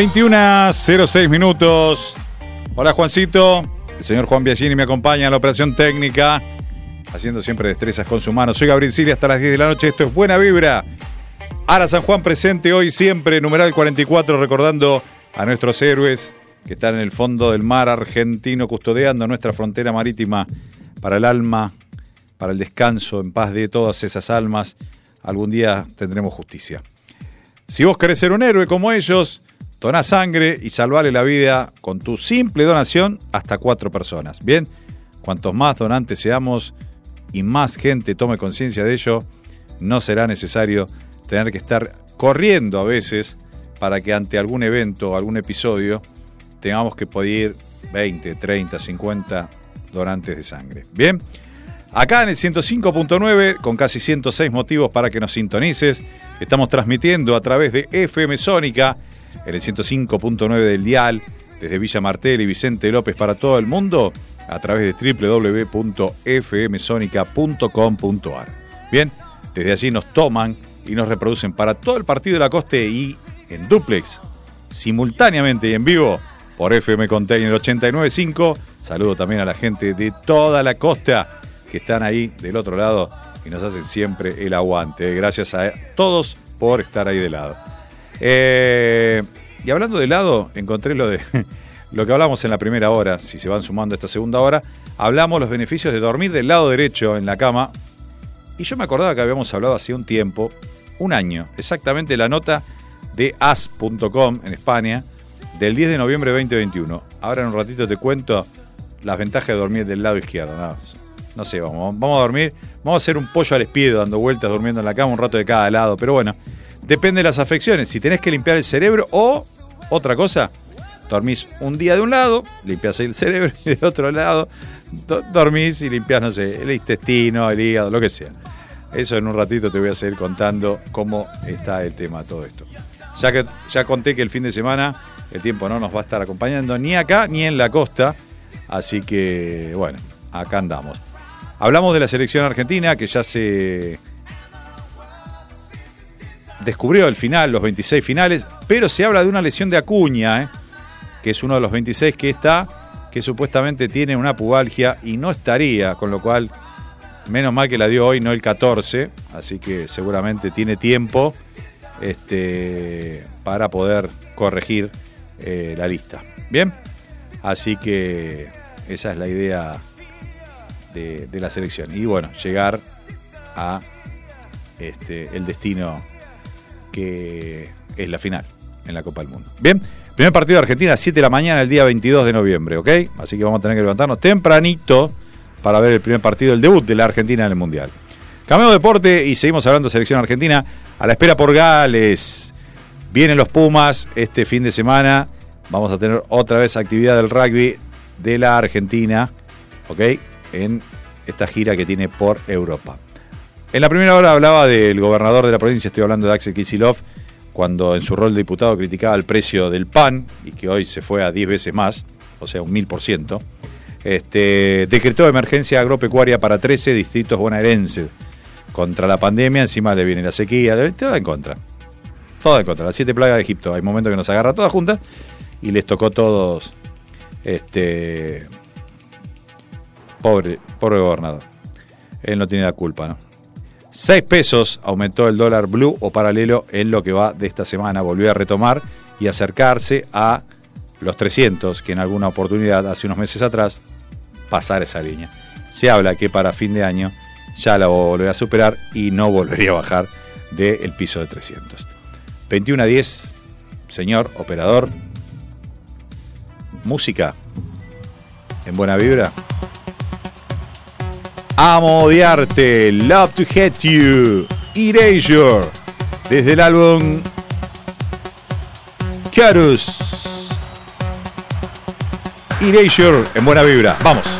...21.06 minutos. Hola Juancito. El señor Juan Biagini me acompaña en la operación técnica. Haciendo siempre destrezas con su mano. Soy Gabriel Siria hasta las 10 de la noche. Esto es Buena Vibra. Ara San Juan presente hoy siempre. Numeral 44 recordando a nuestros héroes que están en el fondo del mar argentino custodiando nuestra frontera marítima para el alma, para el descanso en paz de todas esas almas. Algún día tendremos justicia. Si vos querés ser un héroe como ellos, Dona sangre y salvale la vida con tu simple donación hasta cuatro personas. Bien, cuantos más donantes seamos y más gente tome conciencia de ello, no será necesario tener que estar corriendo a veces para que ante algún evento o algún episodio tengamos que pedir 20, 30, 50 donantes de sangre. Bien, acá en el 105.9, con casi 106 motivos para que nos sintonices, estamos transmitiendo a través de FM Sónica, en el 105.9 del dial, desde Villa Martel y Vicente López para todo el mundo, a través de www.fmsonica.com.ar. Bien, desde allí nos toman y nos reproducen para todo el partido de la coste y en duplex, simultáneamente y en vivo por FM Container 895. Saludo también a la gente de toda la costa que están ahí del otro lado y nos hacen siempre el aguante. Gracias a todos por estar ahí de lado. Eh, y hablando de lado, encontré lo de lo que hablamos en la primera hora, si se van sumando a esta segunda hora, hablamos los beneficios de dormir del lado derecho en la cama. Y yo me acordaba que habíamos hablado hace un tiempo, un año, exactamente la nota de as.com en España del 10 de noviembre de 2021. Ahora en un ratito te cuento las ventajas de dormir del lado izquierdo. No, sé, vamos, vamos a dormir, vamos a hacer un pollo al espiedo dando vueltas durmiendo en la cama un rato de cada lado, pero bueno, depende de las afecciones, si tenés que limpiar el cerebro o otra cosa, dormís un día de un lado, limpias el cerebro y del otro lado do- dormís y limpias, no sé, el intestino, el hígado, lo que sea. Eso en un ratito te voy a seguir contando cómo está el tema todo esto. Ya que ya conté que el fin de semana el tiempo no nos va a estar acompañando ni acá ni en la costa, así que bueno, acá andamos. Hablamos de la selección argentina que ya se descubrió el final, los 26 finales, pero se habla de una lesión de Acuña, ¿eh? que es uno de los 26 que está, que supuestamente tiene una pubalgia y no estaría, con lo cual, menos mal que la dio hoy, no el 14, así que seguramente tiene tiempo este, para poder corregir eh, la lista. Bien, así que esa es la idea de, de la selección. Y bueno, llegar a este, el destino que es la final en la Copa del Mundo. Bien, primer partido de Argentina, 7 de la mañana, el día 22 de noviembre, ¿ok? Así que vamos a tener que levantarnos tempranito para ver el primer partido, el debut de la Argentina en el Mundial. Cameo deporte y seguimos hablando de selección argentina. A la espera por Gales. Vienen los Pumas este fin de semana. Vamos a tener otra vez actividad del rugby de la Argentina, ¿ok? En esta gira que tiene por Europa. En la primera hora hablaba del gobernador de la provincia, estoy hablando de Axel Kicillof, cuando en su rol de diputado criticaba el precio del pan y que hoy se fue a 10 veces más, o sea, un mil por ciento. Este, decretó emergencia agropecuaria para 13 distritos bonaerenses contra la pandemia, encima le viene la sequía, todo en contra. Todo en contra. Las siete plagas de Egipto. Hay momentos que nos agarra todas juntas y les tocó todos. Este. Pobre, pobre gobernador. Él no tiene la culpa, ¿no? 6 pesos aumentó el dólar blue o paralelo en lo que va de esta semana. Volvió a retomar y acercarse a los 300, que en alguna oportunidad, hace unos meses atrás, pasar esa línea. Se habla que para fin de año ya la volverá a superar y no volvería a bajar del piso de 300. 21 a 10, señor operador. Música en buena vibra. Amo odiarte, Love to Hate You, Erasure, desde el álbum Carus. Erasure en buena vibra, vamos.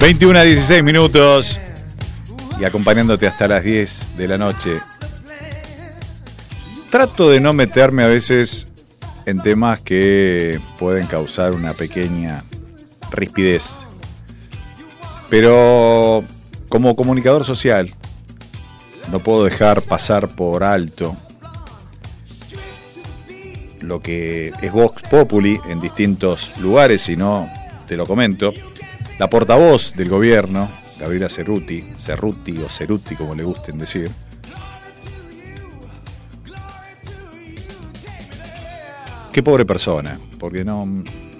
21 a 16 minutos y acompañándote hasta las 10 de la noche. Trato de no meterme a veces en temas que pueden causar una pequeña rispidez. Pero como comunicador social, no puedo dejar pasar por alto lo que es Vox Populi en distintos lugares, si no te lo comento. La portavoz del gobierno, Gabriela Cerruti, Cerruti o Ceruti, como le gusten decir, qué pobre persona, porque no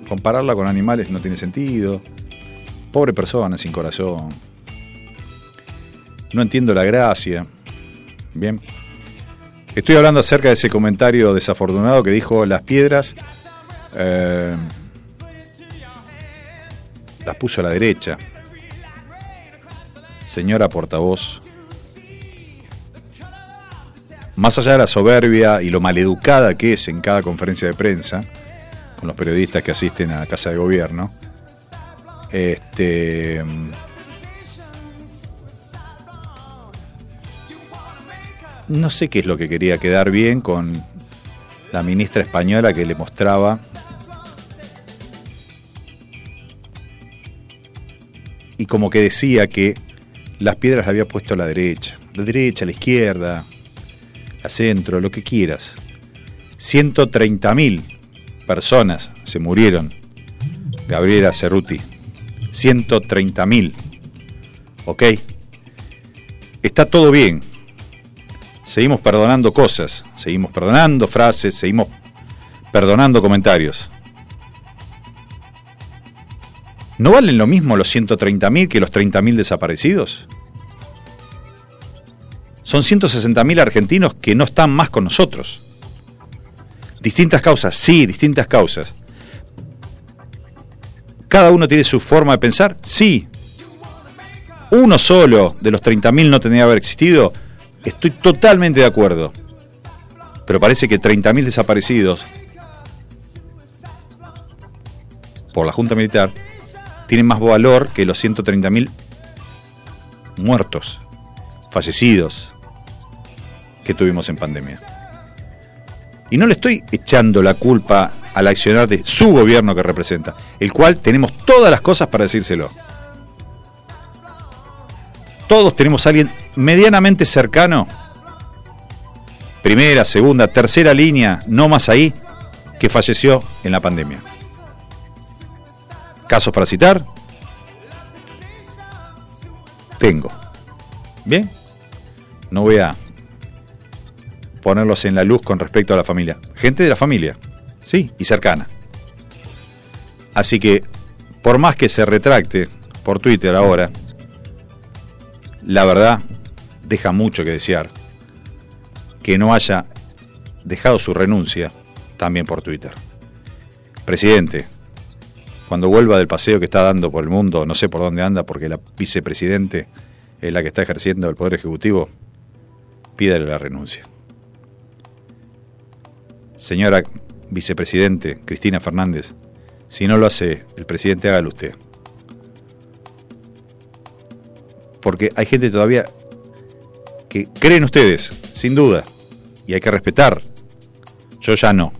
compararla con animales no tiene sentido. Pobre persona sin corazón. No entiendo la gracia. Bien. Estoy hablando acerca de ese comentario desafortunado que dijo las piedras eh, las puso a la derecha. Señora portavoz, más allá de la soberbia y lo maleducada que es en cada conferencia de prensa, con los periodistas que asisten a la Casa de Gobierno, este, no sé qué es lo que quería quedar bien con la ministra española que le mostraba y como que decía que las piedras las había puesto a la derecha, la derecha, la izquierda, a centro, lo que quieras. 130.000 personas se murieron. Gabriela Cerruti. 130.000. ¿Ok? Está todo bien. Seguimos perdonando cosas, seguimos perdonando frases, seguimos perdonando comentarios. ¿No valen lo mismo los 130.000 que los 30.000 desaparecidos? Son 160.000 argentinos que no están más con nosotros. Distintas causas, sí, distintas causas. ¿Cada uno tiene su forma de pensar? Sí. Uno solo de los 30.000 no tendría que haber existido. Estoy totalmente de acuerdo. Pero parece que 30.000 desaparecidos por la Junta Militar tienen más valor que los 130.000 muertos, fallecidos que tuvimos en pandemia. Y no le estoy echando la culpa al accionar de su gobierno que representa, el cual tenemos todas las cosas para decírselo. Todos tenemos a alguien medianamente cercano, primera, segunda, tercera línea, no más ahí, que falleció en la pandemia. ¿Casos para citar? Tengo. ¿Bien? No voy a ponerlos en la luz con respecto a la familia. Gente de la familia, sí, y cercana. Así que, por más que se retracte por Twitter ahora, la verdad deja mucho que desear que no haya dejado su renuncia también por Twitter. Presidente, cuando vuelva del paseo que está dando por el mundo, no sé por dónde anda, porque la vicepresidente es la que está ejerciendo el Poder Ejecutivo, pídale la renuncia. Señora vicepresidente Cristina Fernández, si no lo hace el presidente, hágalo usted. Porque hay gente todavía que creen ustedes, sin duda, y hay que respetar. Yo ya no.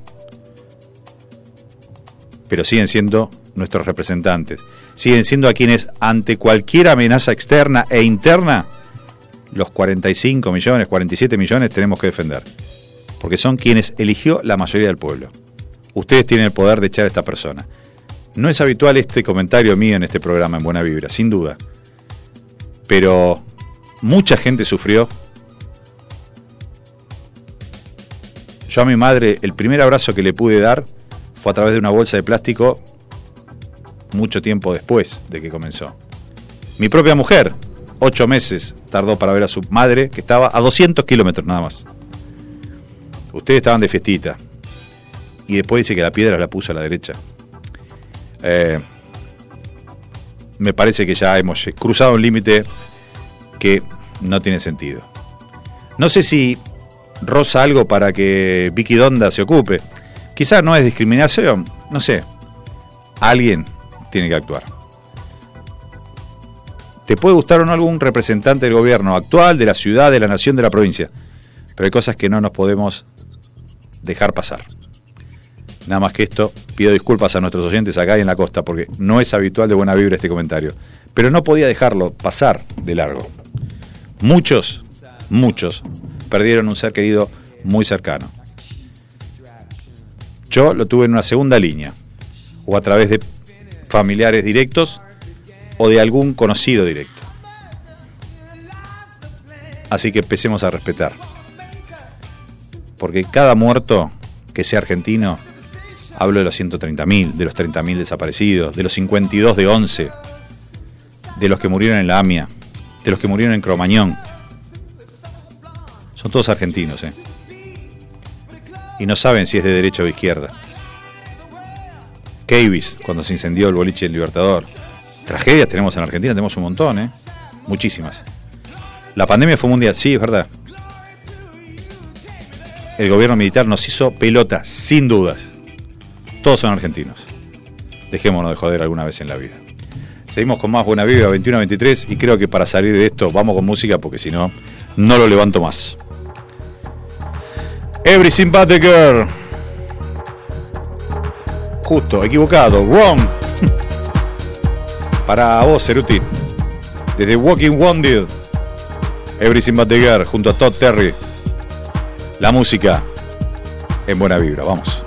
Pero siguen siendo nuestros representantes. Siguen siendo a quienes, ante cualquier amenaza externa e interna, los 45 millones, 47 millones tenemos que defender. Porque son quienes eligió la mayoría del pueblo. Ustedes tienen el poder de echar a esta persona. No es habitual este comentario mío en este programa en Buena Vibra, sin duda. Pero mucha gente sufrió. Yo a mi madre, el primer abrazo que le pude dar fue a través de una bolsa de plástico mucho tiempo después de que comenzó. Mi propia mujer, ocho meses tardó para ver a su madre, que estaba a 200 kilómetros nada más. Ustedes estaban de fiestita. Y después dice que la piedra la puso a la derecha. Eh, me parece que ya hemos cruzado un límite que no tiene sentido. No sé si roza algo para que Vicky Donda se ocupe. Quizás no es discriminación, no sé. Alguien tiene que actuar. Te puede gustar o no algún representante del gobierno actual, de la ciudad, de la nación, de la provincia. Pero hay cosas que no nos podemos dejar pasar. Nada más que esto, pido disculpas a nuestros oyentes acá y en la costa, porque no es habitual de buena vibra este comentario. Pero no podía dejarlo pasar de largo. Muchos, muchos perdieron un ser querido muy cercano. Yo lo tuve en una segunda línea, o a través de familiares directos o de algún conocido directo. Así que empecemos a respetar. Porque cada muerto que sea argentino, hablo de los 130.000, de los 30.000 desaparecidos, de los 52 de 11, de los que murieron en la AMIA, de los que murieron en Cromañón. Son todos argentinos, ¿eh? Y no saben si es de derecha o de izquierda. Cavis, cuando se incendió el boliche del Libertador. Tragedias tenemos en Argentina, tenemos un montón, ¿eh? Muchísimas. La pandemia fue mundial, sí, es verdad. El gobierno militar nos hizo pelota, sin dudas. Todos son argentinos. Dejémonos de joder alguna vez en la vida. Seguimos con más Buena Vibra 21 a 23 y creo que para salir de esto vamos con música porque si no, no lo levanto más. Every Sympathy Girl. Justo, equivocado, wrong. Para vos, Ceruti. Desde Walking Wounded. Every Sympathy Girl junto a Todd Terry. La música en buena vibra, vamos.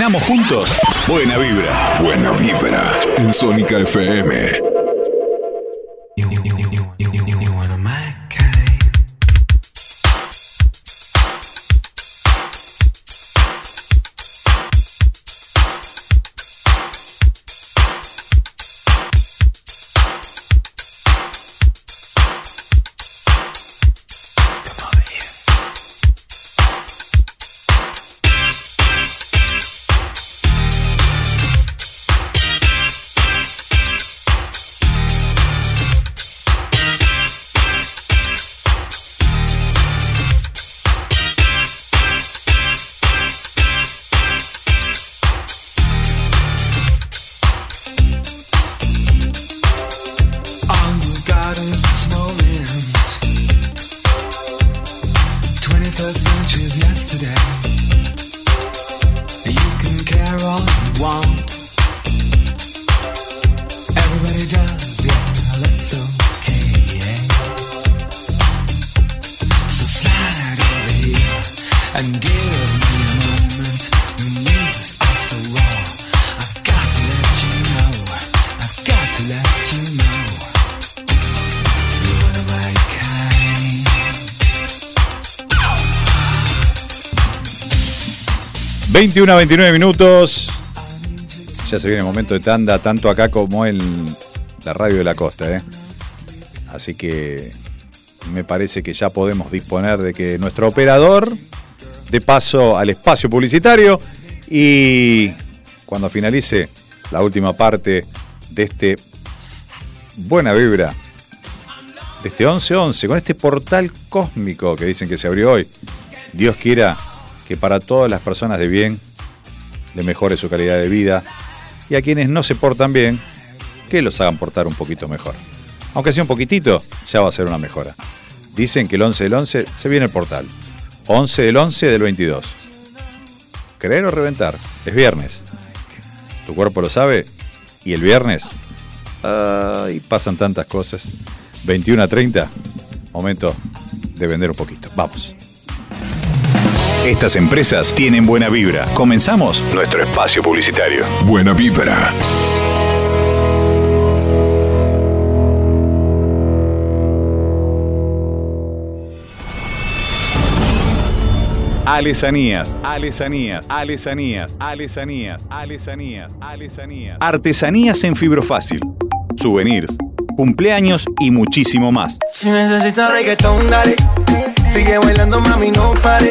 Cenamos juntos. Buena vibra. Buena vibra en Sónica FM. 21 a 29 minutos. Ya se viene el momento de tanda, tanto acá como en la radio de la costa. ¿eh? Así que me parece que ya podemos disponer de que nuestro operador dé paso al espacio publicitario y cuando finalice la última parte de este Buena Vibra, de este 11-11, con este portal cósmico que dicen que se abrió hoy, Dios quiera que para todas las personas de bien le mejore su calidad de vida y a quienes no se portan bien, que los hagan portar un poquito mejor. Aunque sea un poquitito, ya va a ser una mejora. Dicen que el 11 del 11 se viene el portal. 11 del 11 del 22. Creer o reventar. Es viernes. Tu cuerpo lo sabe. Y el viernes. Ay, pasan tantas cosas. 21 a 30. Momento de vender un poquito. Vamos. Estas empresas tienen buena vibra. Comenzamos nuestro espacio publicitario. Buena vibra. Alesanías, alesanías, alesanías, alesanías, alesanías, alesanías. Artesanías en fibrofácil. Souvenirs, cumpleaños y muchísimo más. Si necesitas reggaetón, dale. Sigue bailando, mami, no pare.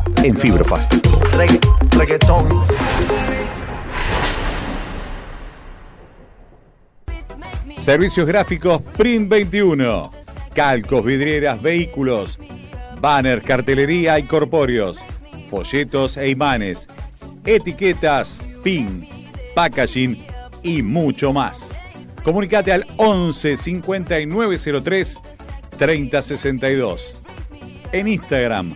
en. Regga- reggaetón. Servicios gráficos Print 21. calcos, vidrieras, vehículos, banner, cartelería y corpóreos, folletos e imanes, etiquetas, pin, packaging y mucho más. Comunicate al 11 5903 3062. En Instagram,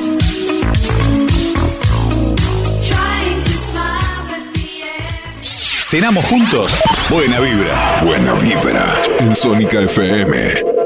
Cenamos juntos. Buena vibra. Buena vibra en Sónica FM.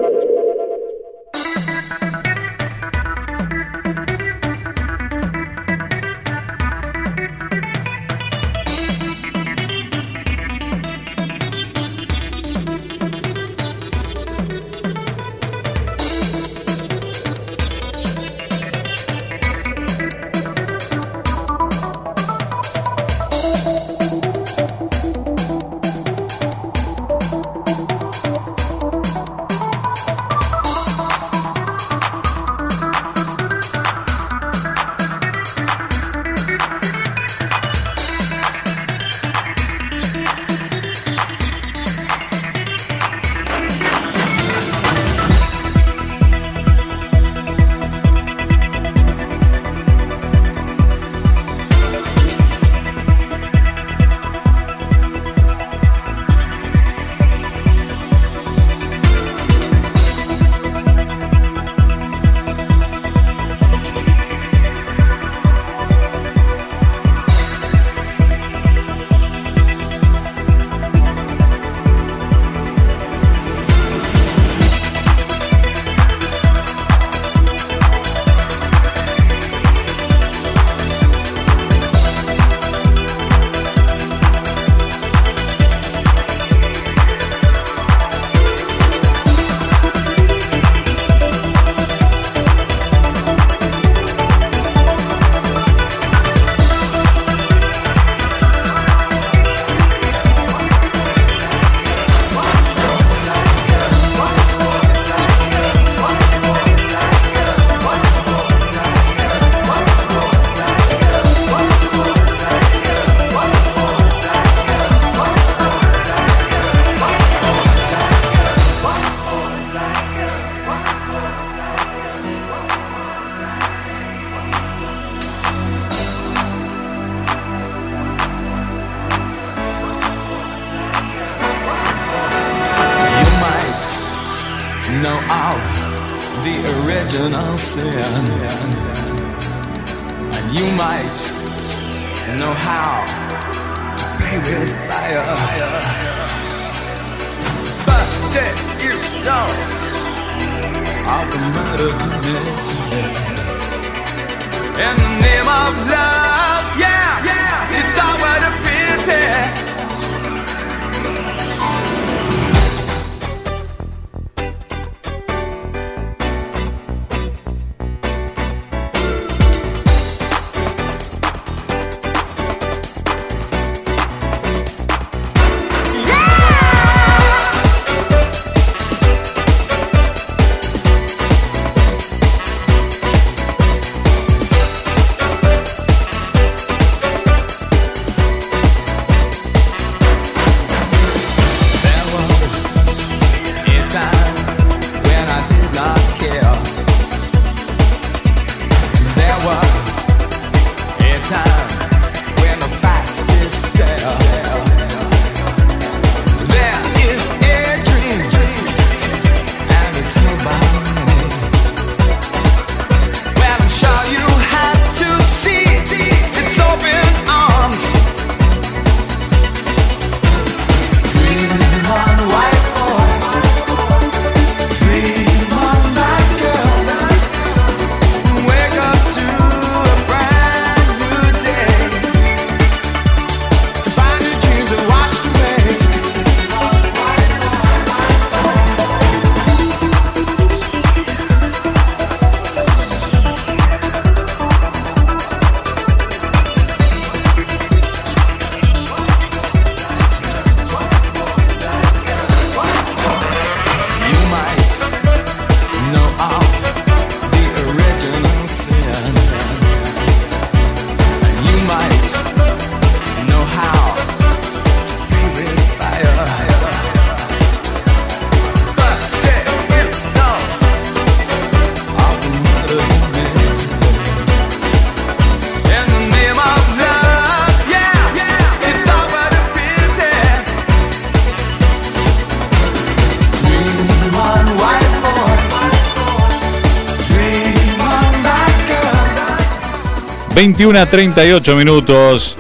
21 a 38 minutos.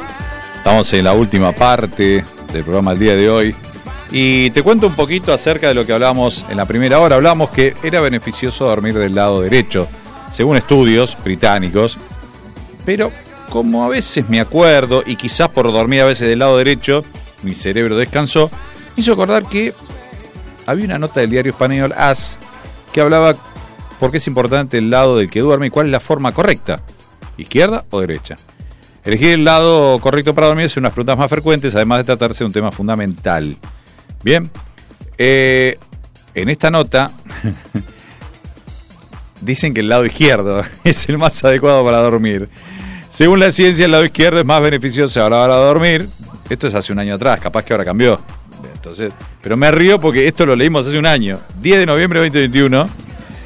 Estamos en la última parte del programa el día de hoy. Y te cuento un poquito acerca de lo que hablamos en la primera hora. Hablamos que era beneficioso dormir del lado derecho, según estudios británicos. Pero como a veces me acuerdo, y quizás por dormir a veces del lado derecho, mi cerebro descansó, me hizo acordar que había una nota del diario español AS que hablaba por qué es importante el lado del que duerme y cuál es la forma correcta, izquierda o derecha. Elegir el lado correcto para dormir es una de las preguntas más frecuentes, además de tratarse de un tema fundamental. Bien, eh, en esta nota dicen que el lado izquierdo es el más adecuado para dormir. Según la ciencia, el lado izquierdo es más beneficioso ahora para dormir. Esto es hace un año atrás, capaz que ahora cambió. Entonces, pero me río porque esto lo leímos hace un año. 10 de noviembre de 2021.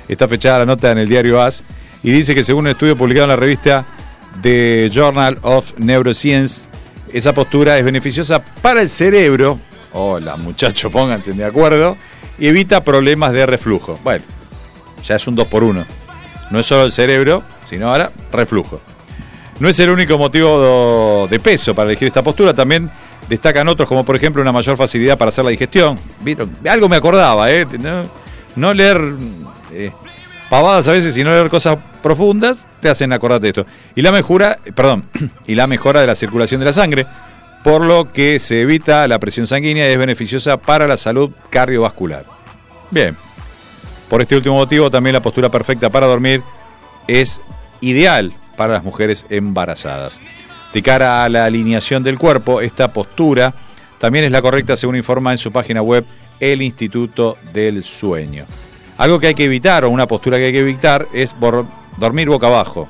Está fechada la nota en el diario AS y dice que según un estudio publicado en la revista The Journal of Neuroscience, esa postura es beneficiosa para el cerebro. Hola, muchachos, pónganse de acuerdo. Y evita problemas de reflujo. Bueno, ya es un 2 por 1 No es solo el cerebro, sino ahora reflujo. No es el único motivo de peso para elegir esta postura, también destacan otros, como por ejemplo una mayor facilidad para hacer la digestión. ¿Vieron? Algo me acordaba, ¿eh? No, leer eh, pavadas a veces, sino leer cosas profundas, te hacen acordarte de esto. Y la mejora, perdón, y la mejora de la circulación de la sangre, por lo que se evita la presión sanguínea y es beneficiosa para la salud cardiovascular. Bien. Por este último motivo, también la postura perfecta para dormir es ideal para las mujeres embarazadas. De cara a la alineación del cuerpo, esta postura también es la correcta según informa en su página web el Instituto del Sueño. Algo que hay que evitar, o una postura que hay que evitar, es dormir boca abajo.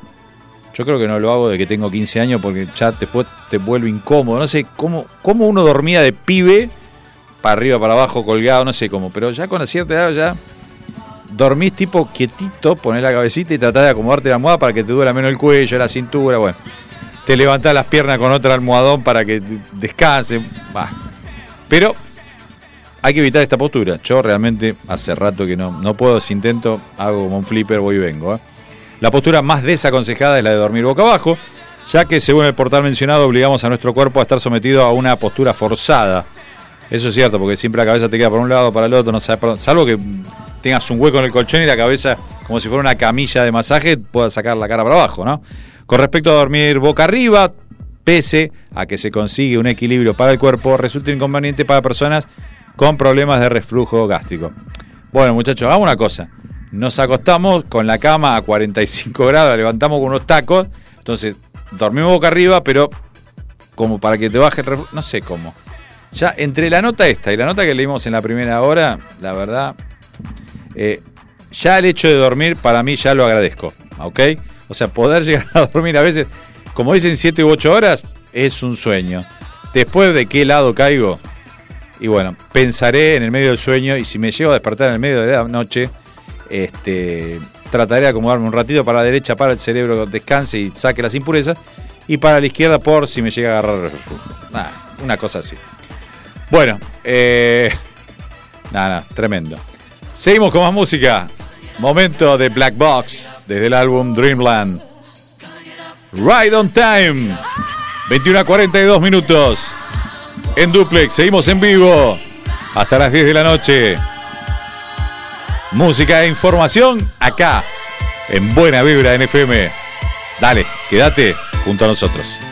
Yo creo que no lo hago de que tengo 15 años porque ya después te vuelve incómodo. No sé cómo, cómo uno dormía de pibe, para arriba, para abajo, colgado, no sé cómo. Pero ya con la cierta edad ya dormís tipo quietito, ponés la cabecita y tratás de acomodarte la almohada para que te duela menos el cuello, la cintura, bueno. Te levantás las piernas con otro almohadón para que descanse. Va. Pero hay que evitar esta postura. Yo realmente hace rato que no, no puedo, si intento, hago como un flipper, voy y vengo. ¿eh? La postura más desaconsejada es la de dormir boca abajo, ya que según el portal mencionado obligamos a nuestro cuerpo a estar sometido a una postura forzada. Eso es cierto, porque siempre la cabeza te queda por un lado, para el otro, no sabes. Salvo que tengas un hueco en el colchón y la cabeza, como si fuera una camilla de masaje, puedas sacar la cara para abajo, ¿no? Con respecto a dormir boca arriba, pese a que se consigue un equilibrio para el cuerpo, resulta inconveniente para personas con problemas de reflujo gástrico. Bueno, muchachos, hagamos una cosa. Nos acostamos con la cama a 45 grados, levantamos con unos tacos, entonces dormimos boca arriba, pero como para que te baje el reflujo, no sé cómo. Ya entre la nota esta y la nota que leímos en la primera hora, la verdad, eh, ya el hecho de dormir para mí ya lo agradezco, ¿ok? O sea, poder llegar a dormir a veces, como dicen 7 u 8 horas, es un sueño. Después de qué lado caigo, y bueno, pensaré en el medio del sueño y si me llego a despertar en el medio de la noche, este, trataré de acomodarme un ratito para la derecha para el cerebro descanse y saque las impurezas y para la izquierda por si me llega a agarrar. Nada, una cosa así. Bueno, eh, nada, nada, tremendo. Seguimos con más música. Momento de Black Box desde el álbum Dreamland. Ride on Time. 21 a 42 minutos. En duplex, seguimos en vivo. Hasta las 10 de la noche. Música e información acá. En Buena Vibra en FM. Dale, quédate junto a nosotros.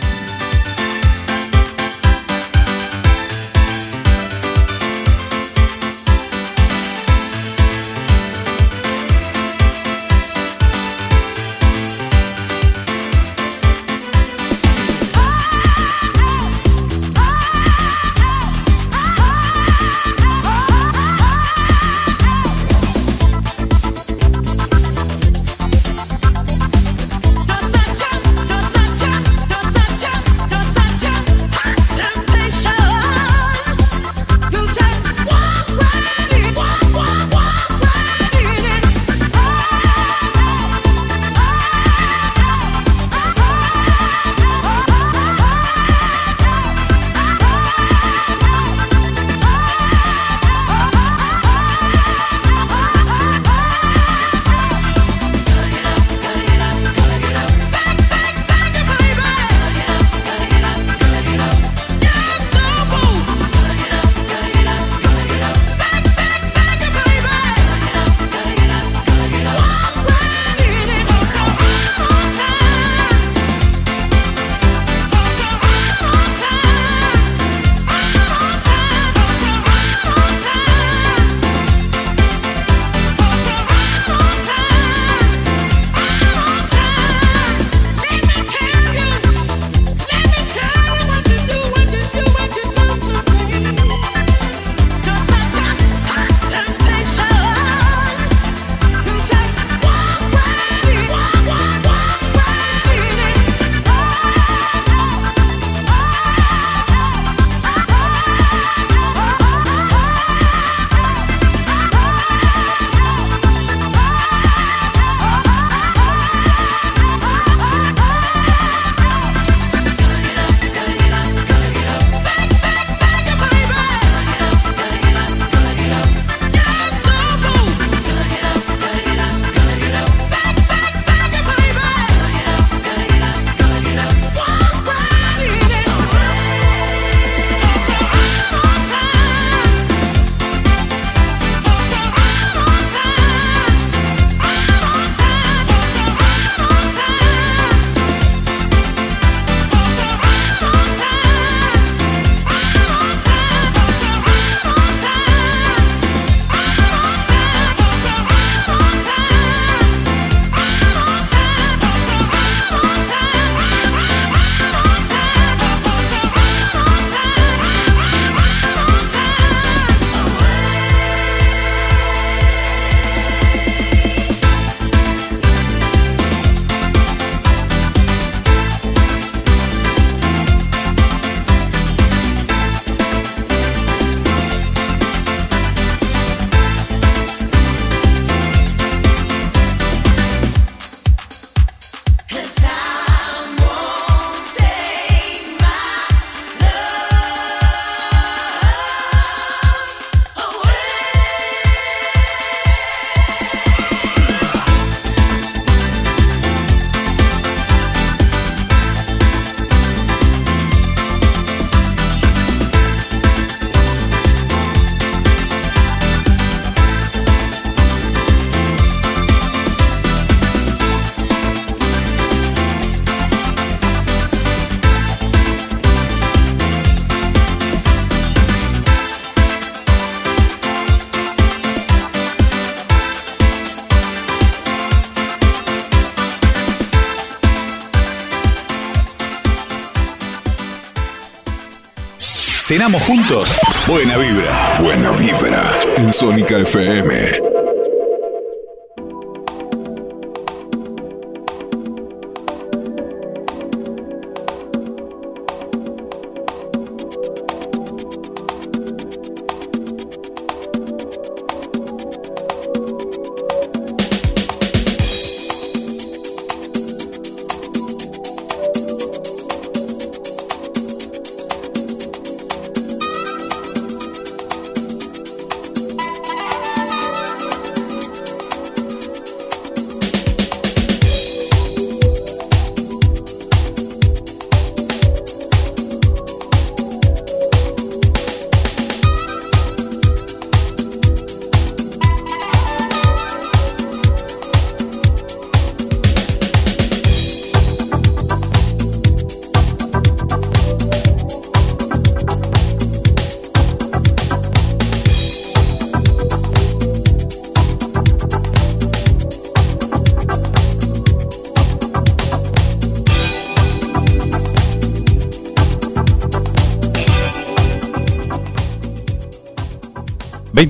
Cenamos juntos. Buena vibra. Buena vibra en Sónica FM.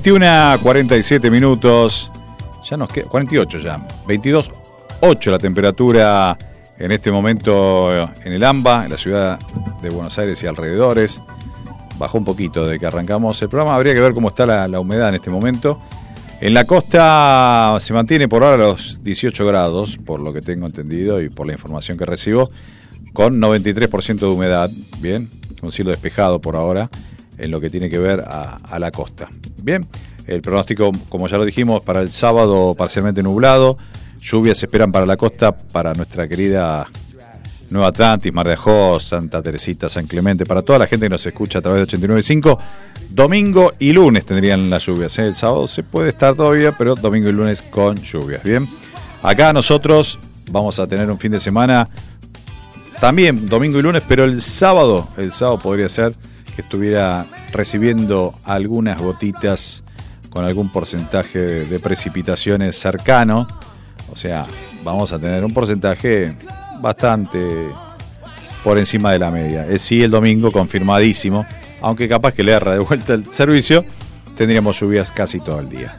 21 a 47 minutos. Ya nos queda. 48 ya. 22, 8 la temperatura en este momento en el AMBA, en la ciudad de Buenos Aires y alrededores. Bajó un poquito de que arrancamos el programa. Habría que ver cómo está la, humedad en este momento. En la costa se mantiene por ahora los 18 grados, por lo que tengo entendido y por la información que recibo, con 93% de humedad. Bien, un cielo despejado por ahora en lo que tiene que ver a la costa. El pronóstico, como ya lo dijimos, para el sábado parcialmente nublado. Lluvias se esperan para la costa, para nuestra querida Nueva Atlantis, Mar de Ajó, Santa Teresita, San Clemente, para toda la gente que nos escucha a través de 89.5. Domingo y lunes tendrían las lluvias. ¿eh? El sábado se puede estar todavía, pero domingo y lunes con lluvias. Bien, acá nosotros vamos a tener un fin de semana también domingo y lunes, pero el sábado, el sábado podría ser que estuviera recibiendo algunas gotitas con algún porcentaje de, precipitaciones cercano. O sea, vamos a tener un porcentaje bastante por encima de la media. Es sí el domingo confirmadísimo, aunque capaz que le erra de vuelta el servicio, tendríamos lluvias casi todo el día.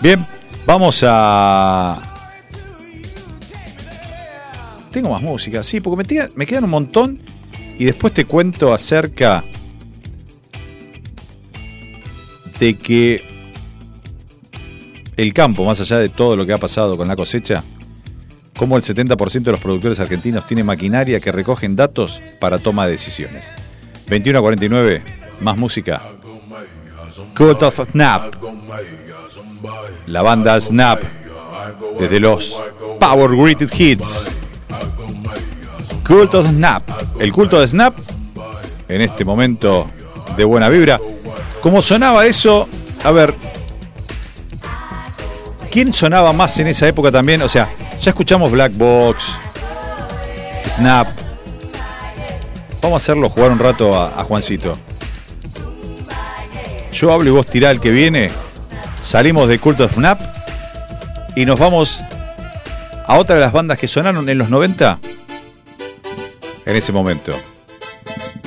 Bien, vamos a... Tengo más música, sí, porque me quedan un montón y después te cuento acerca de que el campo, más allá de todo lo que ha pasado con la cosecha, como el 70% de los productores argentinos tiene maquinaria que recogen datos para toma de decisiones. 21 a 49, más música. Cult of Snap. La banda Snap, desde los Power Greeted Hits. Cult of Snap. El culto de Snap, en este momento de buena vibra. Como sonaba eso, a ver, ¿quién sonaba más en esa época también? O sea, ya escuchamos Black Box, Snap. Vamos a hacerlo jugar un rato a, Juancito. Yo hablo y vos tirá el que viene. Salimos de Cult of Snap y nos vamos a otra de las bandas que sonaron en los 90 en ese momento.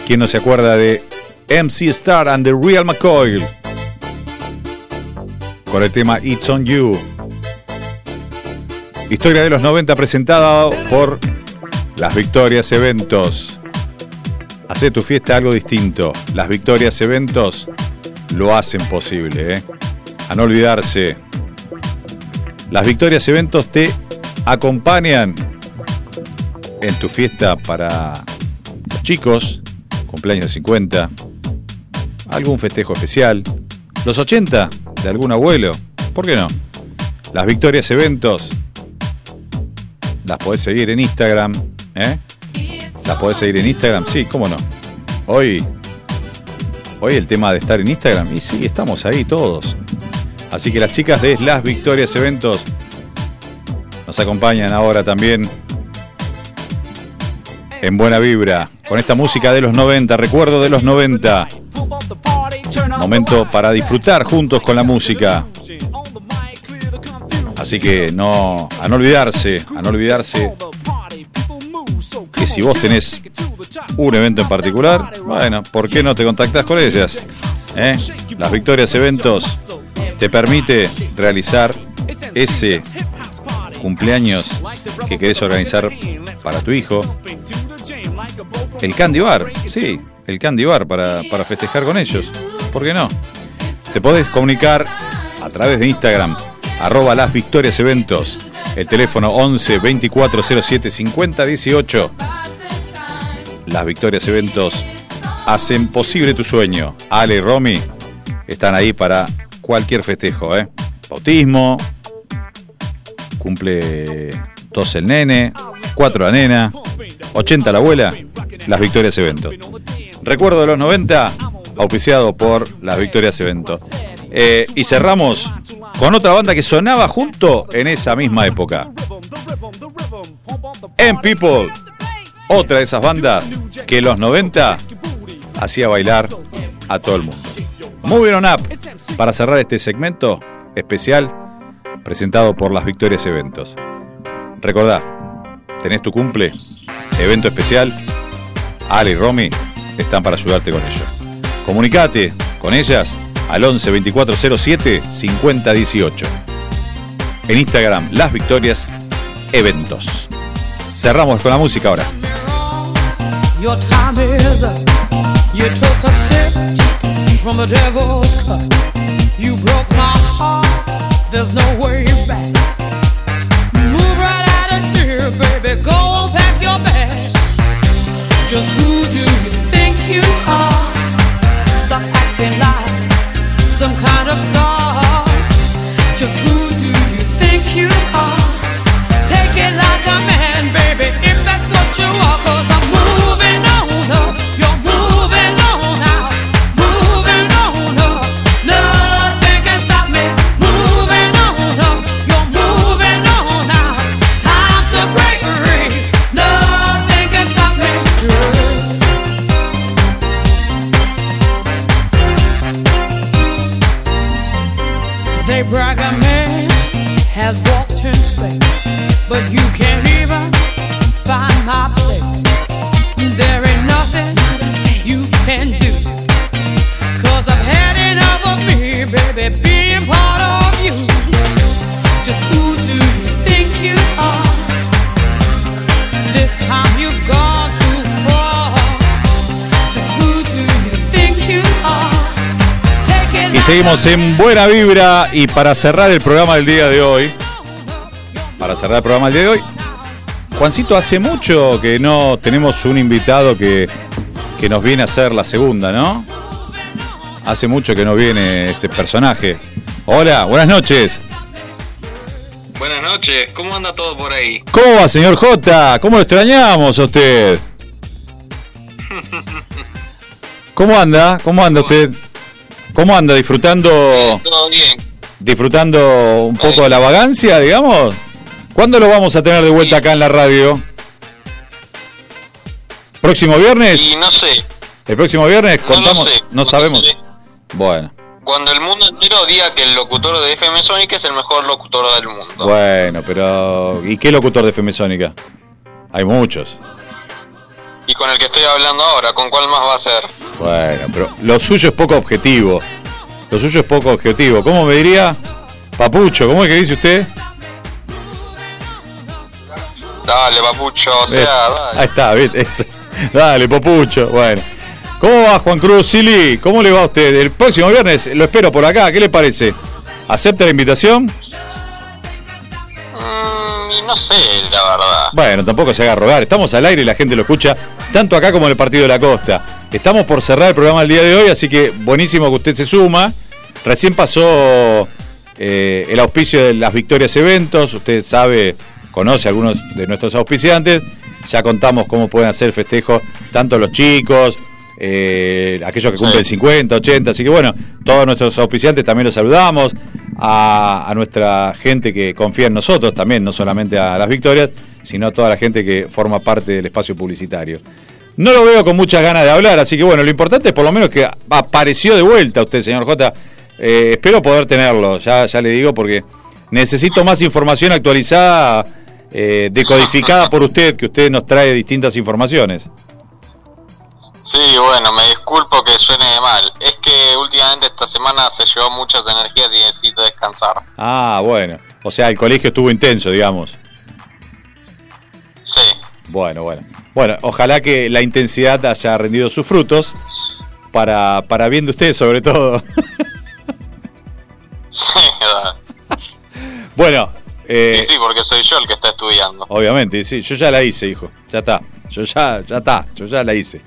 ¿Quién no se acuerda de MC Star and the Real McCoy? Con el tema It's on You. Historia de los 90 presentada por Las Victorias Eventos. Hace tu fiesta algo distinto. Las Victorias Eventos lo hacen posible. ¿eh? A no olvidarse. Las Victorias Eventos te acompañan en tu fiesta para los chicos, cumpleaños de 50, algún festejo especial, los 80 de algún abuelo, ¿por qué no? Las Victorias Eventos las podés seguir en Instagram, ¿eh? Las podés seguir en Instagram, sí, cómo no. Hoy, hoy el tema de estar en Instagram, y sí, estamos ahí todos. Así que las chicas de Las Victorias Eventos nos acompañan ahora también en buena vibra, con esta música de los 90, recuerdo de los 90. Momento para disfrutar juntos con la música. Así que no, a no olvidarse, a no olvidarse que si vos tenés un evento en particular, bueno, ¿por qué no te contactas con ellas? ¿Eh? Las Victorias Eventos te permite realizar ese cumpleaños que querés organizar para tu hijo. El Candy Bar, sí, el Candy Bar para, para festejar con ellos. ¿Por qué no? Te podés comunicar a través de Instagram, arroba las Victorias Eventos, el teléfono 11 2407 50 18. Las Victorias Eventos hacen posible tu sueño. Ale y Romy están ahí para cualquier festejo, ¿eh? Bautismo, cumple dos el nene, cuatro la nena, 80 la abuela, las Victorias Eventos. Recuerdo de los 90, auspiciado por las Victorias Eventos. Eh, y cerramos con otra banda que sonaba junto en esa misma época. En People, otra de esas bandas que en los 90 hacía bailar a todo el mundo. Moving on Up, para cerrar este segmento especial presentado por las Victorias Eventos. Recordá, tenés tu cumple, evento especial, Ale y Romy están para ayudarte con ello. Comunicate con ellas al 11 2407 50 18. En Instagram, Las Victorias Eventos. Cerramos con la música ahora. Your time is up. You took a sip from the devil's cup. You broke my heart. There's no way back. Move right out of here, baby. Go and pack your bags. Just who do you think you are? Some kind of star. Just who do you think you are? Take it like a man, baby, if that's what you are. Seguimos en buena vibra y para cerrar el programa del día de hoy, para cerrar el programa del día de hoy, Juancito, hace mucho que no tenemos un invitado que, que nos viene a hacer la segunda, ¿no? Hace mucho que no viene este personaje. Hola, buenas noches. Buenas noches, ¿cómo anda todo por ahí? ¿Cómo va, señor J? ¿Cómo lo extrañamos a usted? ¿Cómo anda? ¿Cómo anda usted? ¿Cómo anda? ¿Disfrutando Todo bien. disfrutando un poco de la vagancia, digamos? ¿Cuándo lo vamos a tener de vuelta acá en la radio? ¿Próximo viernes? Y no sé, ¿El próximo viernes? No Contamos. sé, no sabemos. sé. Bueno, cuando el mundo entero diga que el locutor de FM Sonic es el mejor locutor del mundo. bueno, pero. ¿Y qué locutor de FM Sónica? Hay muchos. Y con el que estoy hablando ahora, ¿con cuál más va a ser? Bueno, pero lo suyo es poco objetivo. Lo suyo es poco objetivo. ¿Cómo me diría? Papucho, ¿cómo es que dice usted? Dale, papucho, o sea, dale. Ahí está, ¿viste? Dale, Papucho. Bueno. ¿Cómo va Juan Cruz Sili? ¿Cómo le va a usted? El próximo viernes lo espero por acá. ¿Qué le parece? ¿Acepta la invitación? No sé, la verdad. Bueno, tampoco se haga rogar. Estamos al aire y la gente lo escucha tanto acá como en el Partido de la Costa. Estamos por cerrar el programa el día de hoy, así que buenísimo que usted se suma. Recién pasó eh, el auspicio de las Victorias Eventos. Usted sabe, conoce a algunos de nuestros auspiciantes. Ya contamos cómo pueden hacer el festejo tanto los chicos, eh, aquellos que cumplen 50, 80. Así que bueno, todos nuestros auspiciantes también los saludamos. A, a nuestra gente que confía en nosotros también, no solamente a las victorias, sino a toda la gente que forma parte del espacio publicitario. No lo veo con muchas ganas de hablar, así que bueno, lo importante es por lo menos que apareció de vuelta usted, señor J. Eh, espero poder tenerlo, ya, ya le digo, porque necesito más información actualizada, eh, decodificada por usted, que usted nos trae distintas informaciones. Sí, bueno, me disculpo que suene mal. Es que últimamente esta semana se llevó muchas energías y necesito descansar. Ah, bueno. O sea, el colegio estuvo intenso, digamos. Sí. Bueno, bueno. Bueno, ojalá que la intensidad haya rendido sus frutos. Para, para bien de ustedes, sobre todo. Sí, verdad. bueno, eh, Y sí, porque soy yo el que está estudiando. obviamente, sí, yo ya la hice, hijo. Ya está. Yo ya, ya está. Yo ya la hice.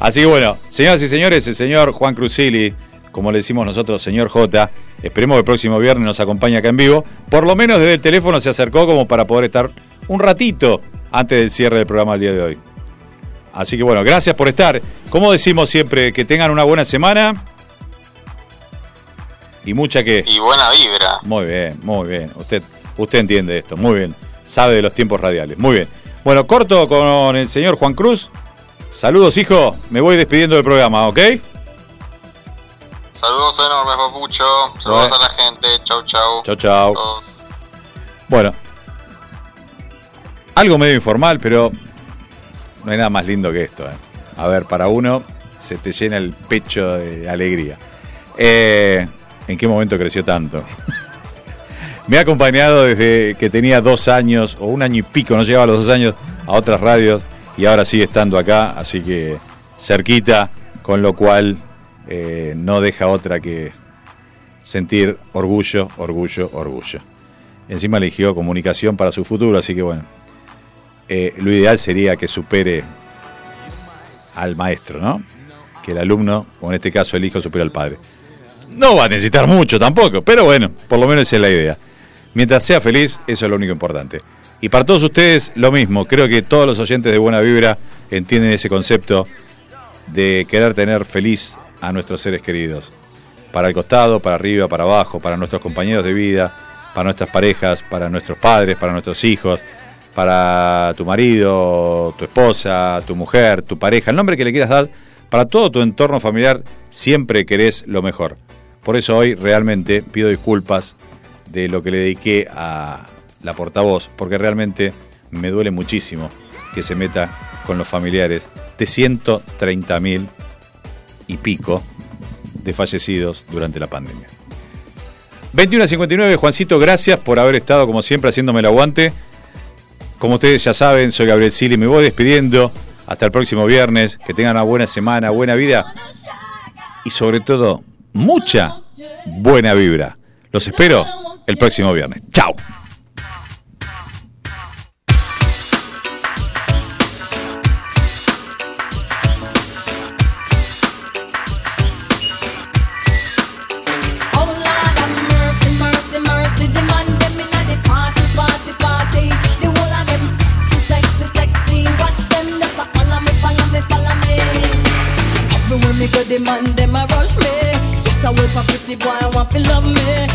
Así que bueno, señoras y señores, el señor Juan Cruzili, como le decimos nosotros, señor J, esperemos que el próximo viernes nos acompañe acá en vivo. Por lo menos desde el teléfono se acercó como para poder estar un ratito antes del cierre del programa el día de hoy. Así que bueno, gracias por estar. Como decimos siempre, que tengan una buena semana. Y mucha que... Y buena vibra. Muy bien, muy bien. Usted, usted entiende esto, muy bien. Sabe de los tiempos radiales, muy bien. Bueno, corto con el señor Juan Cruz. Saludos, hijo. Me voy despidiendo del programa, ¿ok? Saludos enormes, Papucho. Saludos a la gente. Chau, chau. Chau, chau. Todos. Bueno, algo medio informal, pero no hay nada más lindo que esto. ¿eh? A ver, para uno se te llena el pecho de alegría. Eh, ¿En qué momento creció tanto? Me ha acompañado desde que tenía dos años, o un año y pico, no llegaba a los dos años, a otras radios, y ahora sigue estando acá, así que cerquita, con lo cual eh, no deja otra que sentir orgullo, orgullo, orgullo. Encima eligió comunicación para su futuro, así que bueno. eh, lo ideal sería que supere al maestro, ¿no? Que el alumno, o en este caso el hijo, supere al padre. No va a necesitar mucho tampoco, pero bueno, por lo menos esa es la idea. Mientras sea feliz, eso es lo único importante. Y para todos ustedes, lo mismo. Creo que todos los oyentes de Buena Vibra entienden ese concepto de querer tener feliz a nuestros seres queridos. Para el costado, para arriba, para abajo, para nuestros compañeros de vida, para nuestras parejas, para nuestros padres, para nuestros hijos, para tu marido, tu esposa, tu mujer, tu pareja, el nombre que le quieras dar, para todo tu entorno familiar, siempre querés lo mejor. Por eso hoy realmente pido disculpas de lo que le dediqué a la portavoz, porque realmente me duele muchísimo que se meta con los familiares de 130 mil y pico de fallecidos durante la pandemia. 21 a 59, Juancito, gracias por haber estado como siempre haciéndome el aguante. Como ustedes ya saben, soy Gabriel Sili, me voy despidiendo. Hasta el próximo viernes, que tengan una buena semana, buena vida y sobre todo mucha buena vibra. Los espero el próximo viernes. Chao. Boy, I want to love me.